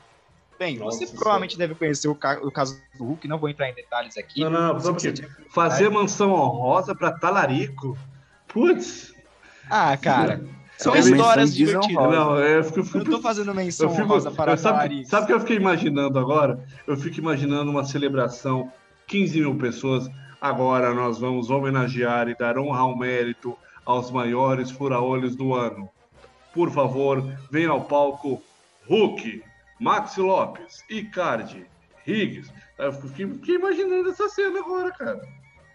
Bem,
Nossa
você provavelmente deve conhecer o, ca- o caso do Hulk, não vou entrar em detalhes aqui.
Não, não,
você
porque fazer mansão honrosa pra talarico. Putz.
Ah, cara, são
É
histórias divertidas.
Não, eu fico,
Eu não tô fazendo menção
Eu fico,
honrosa para
eu- sabe,
Talarico.
sabe o que eu fiquei imaginando agora? Eu fico imaginando uma celebração, 15 mil pessoas. Agora nós vamos homenagear e dar honra ao mérito aos maiores fura-olhos do ano. Por favor, venha ao palco Hulk, Maxi Lopes, Icardi, Higgs. Eu fiquei, fiquei imaginando essa cena agora, cara.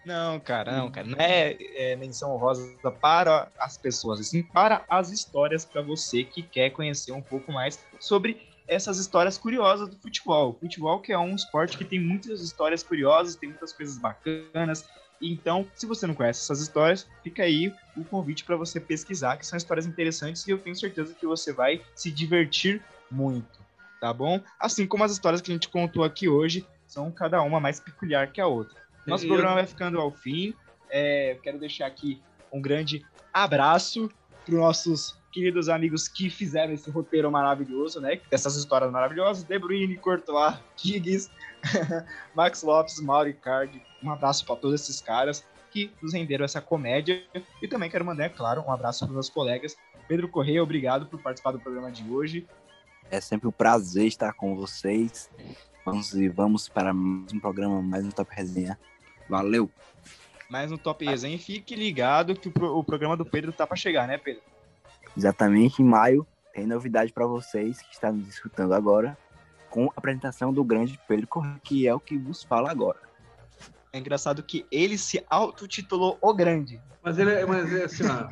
Não, cara, não, cara. Não é, é menção honrosa para as pessoas, e sim para as histórias, para você que quer conhecer um pouco mais sobre essas histórias curiosas do futebol. O futebol que é um esporte que tem muitas histórias curiosas, tem muitas coisas bacanas. Então, se você não conhece essas histórias, fica aí o convite para você pesquisar, que são histórias interessantes e eu tenho certeza que você vai se divertir muito, tá bom? Assim como as histórias que a gente contou aqui hoje são cada uma mais peculiar que a outra. Nosso programa vai ficando ao fim. É, quero deixar aqui um grande abraço para os nossos queridos amigos que fizeram esse roteiro maravilhoso, né? Dessas histórias maravilhosas. De Bruyne, Courtois, Giggs, Max Lopes, Mauro Icardi. Um abraço para todos esses caras que nos renderam essa comédia. E também quero mandar, é claro, um abraço para os meus colegas. Pedro Correia, obrigado por participar do programa de hoje.
É sempre um prazer estar com vocês. Vamos e vamos para mais um programa, mais um Top Resenha. Valeu!
Mais um Top Resenha. Fique ligado que o programa do Pedro tá para chegar, né, Pedro?
Exatamente em maio tem novidade para vocês que estão nos escutando agora, com a apresentação do grande Pedro Correia, que é o que vos fala agora.
É engraçado que ele se autotitulou o grande.
Mas ele é, mas é assim, ó.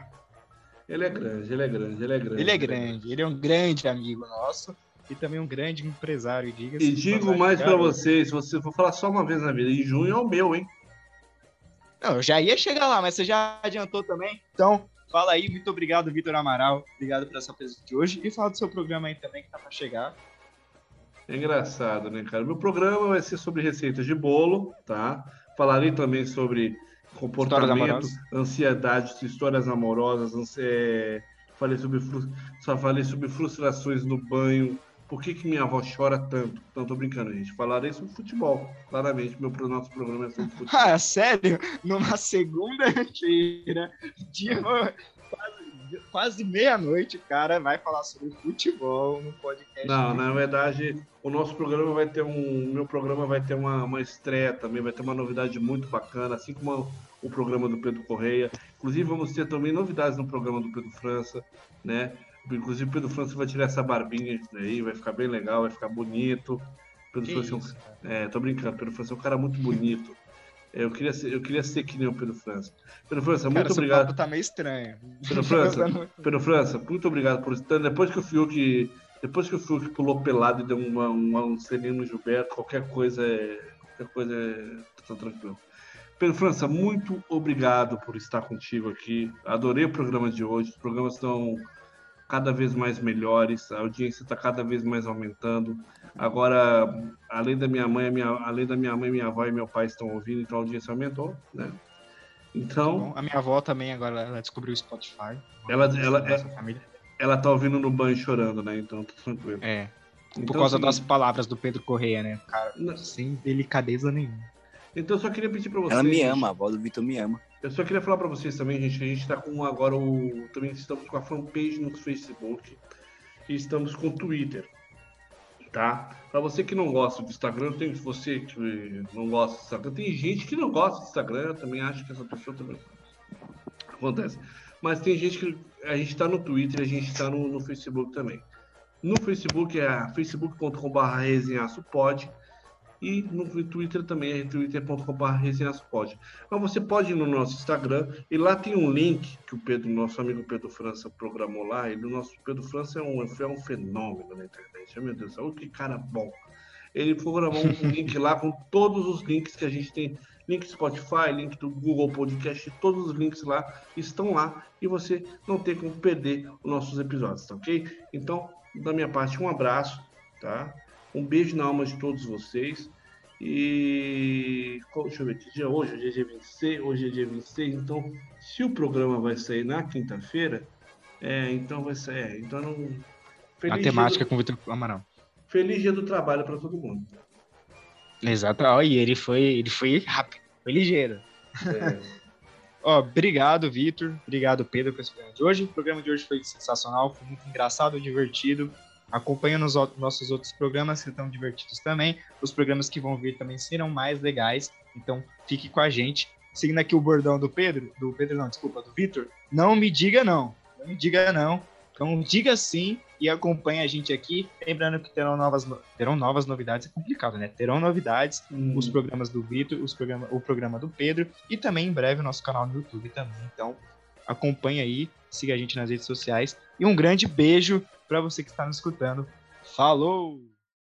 Ele é grande, ele é grande, ele é grande.
Ele é grande, ele é um grande amigo nosso e também um grande empresário, diga-se.
E digo mais pra
garoto.
vocês, você for falar só uma vez na vida, em junho é o meu, hein?
Não, eu já ia chegar lá, mas você já adiantou também. Então, fala aí, muito obrigado, Vitor Amaral. Obrigado por essa presença de hoje. E fala do seu programa aí também, que tá pra chegar.
É engraçado, né, cara? Meu programa vai ser sobre receitas de bolo, tá? Falarei também sobre comportamento, ansiedade, histórias amorosas, ansi... é, falei sobre só falei sobre frustrações no banho. Por que, que minha avó chora tanto? Não tô brincando, gente. Falarei sobre futebol. Claramente, meu nosso programa é sobre futebol.
Ah, sério? Numa segunda-feira, de quase, quase meia-noite, cara vai falar sobre futebol no podcast.
Não, na verdade, o nosso programa vai ter um. Meu programa vai ter uma, uma estreia também, vai ter uma novidade muito bacana, assim como o programa do Pedro Correia. Inclusive, vamos ter também novidades no programa do Pedro França, né? Inclusive, o Pedro França vai tirar essa barbinha aí, vai ficar bem legal, vai ficar bonito. Pedro
Que
França é um-
isso,
é, tô brincando, Pedro França é um cara muito bonito. Eu queria ser, eu queria ser que nem o Pedro França. Pedro França,
Cara,
muito obrigado.
papo tá meio estranho.
Pedro França, Pedro França, muito obrigado por estar. Depois que o Fiuk, depois que o Fiuk pulou pelado e deu uma, uma, um selinho no Gilberto, qualquer coisa é. Qualquer coisa é. Tá tranquilo. Pedro França, muito obrigado por estar contigo aqui. Adorei o programa de hoje. Os programas estão cada vez mais melhores, a audiência está cada vez mais aumentando. Agora, além da minha mãe, a minha, além da minha mãe, minha avó e meu pai estão ouvindo, então a audiência aumentou, né? Então,
Bom, a minha avó também agora ela descobriu o Spotify.
Ela- ela-
família.
ela tá ouvindo no banho chorando, né? Então tá tranquilo.
É. Por
Então,
causa
é o
das palavras do Pedro Correia, né? Cara,
Não.
sem delicadeza nenhuma.
Então eu só queria pedir pra vocês.
Ela me ama, a avó do Vitor me ama.
Eu só queria falar pra vocês também, gente. A gente tá com agora o. Também estamos com a fanpage no Facebook. E estamos com o Twitter. tá? Para você que não gosta do Instagram, tem você que não gosta do Instagram, tem gente que não gosta do Instagram, eu também acho que essa pessoa também acontece. Mas tem gente que a gente está no Twitter, a gente está no, no, Facebook também. No Facebook é facebook.com.br resenhaço pode e no Twitter também é twitter.com.br. Mas você pode ir no nosso Instagram e lá tem um link que o Pedro, nosso amigo Pedro França, programou lá. E o nosso Pedro França é um, é um fenômeno na internet. Meu Deus, olha que cara bom. Ele programou um link lá com todos os links que a gente tem. Link Spotify, link do Google Podcast, todos os links lá estão lá e você não tem como perder os nossos episódios, tá ok? Então, da minha parte, um abraço, tá? Um beijo na alma de todos vocês. E deixa eu ver que dia é hoje, hoje é dia 26, hoje é dia 26, então se o programa vai sair na quinta-feira, é, então vai sair. É, então não.
Feliz a temática do... com o Vitor Amaral.
Feliz dia do trabalho para todo mundo.
Exato, ó, e ele foi, ele foi rápido, foi ligeiro. É. Ó, obrigado, Vitor. Obrigado, Pedro, pelo programa de hoje. O programa de hoje foi sensacional, foi muito engraçado, divertido. Acompanha nos nossos outros programas que estão divertidos também. Os programas que vão vir também serão mais legais. Então, fique com a gente. Seguindo aqui o bordão do Pedro, do Pedro não, desculpa, do Vitor. Não me diga não. Não me diga não. Então, diga sim e acompanhe a gente aqui. Lembrando que terão novas, terão novas novidades. É complicado, né? Terão novidades. Hum. Os programas do Vitor, os programa, o programa do Pedro. E também em breve o nosso canal no YouTube também. Então, acompanhe aí. Siga a gente nas redes sociais. E um grande beijo para você que está nos escutando. Falou!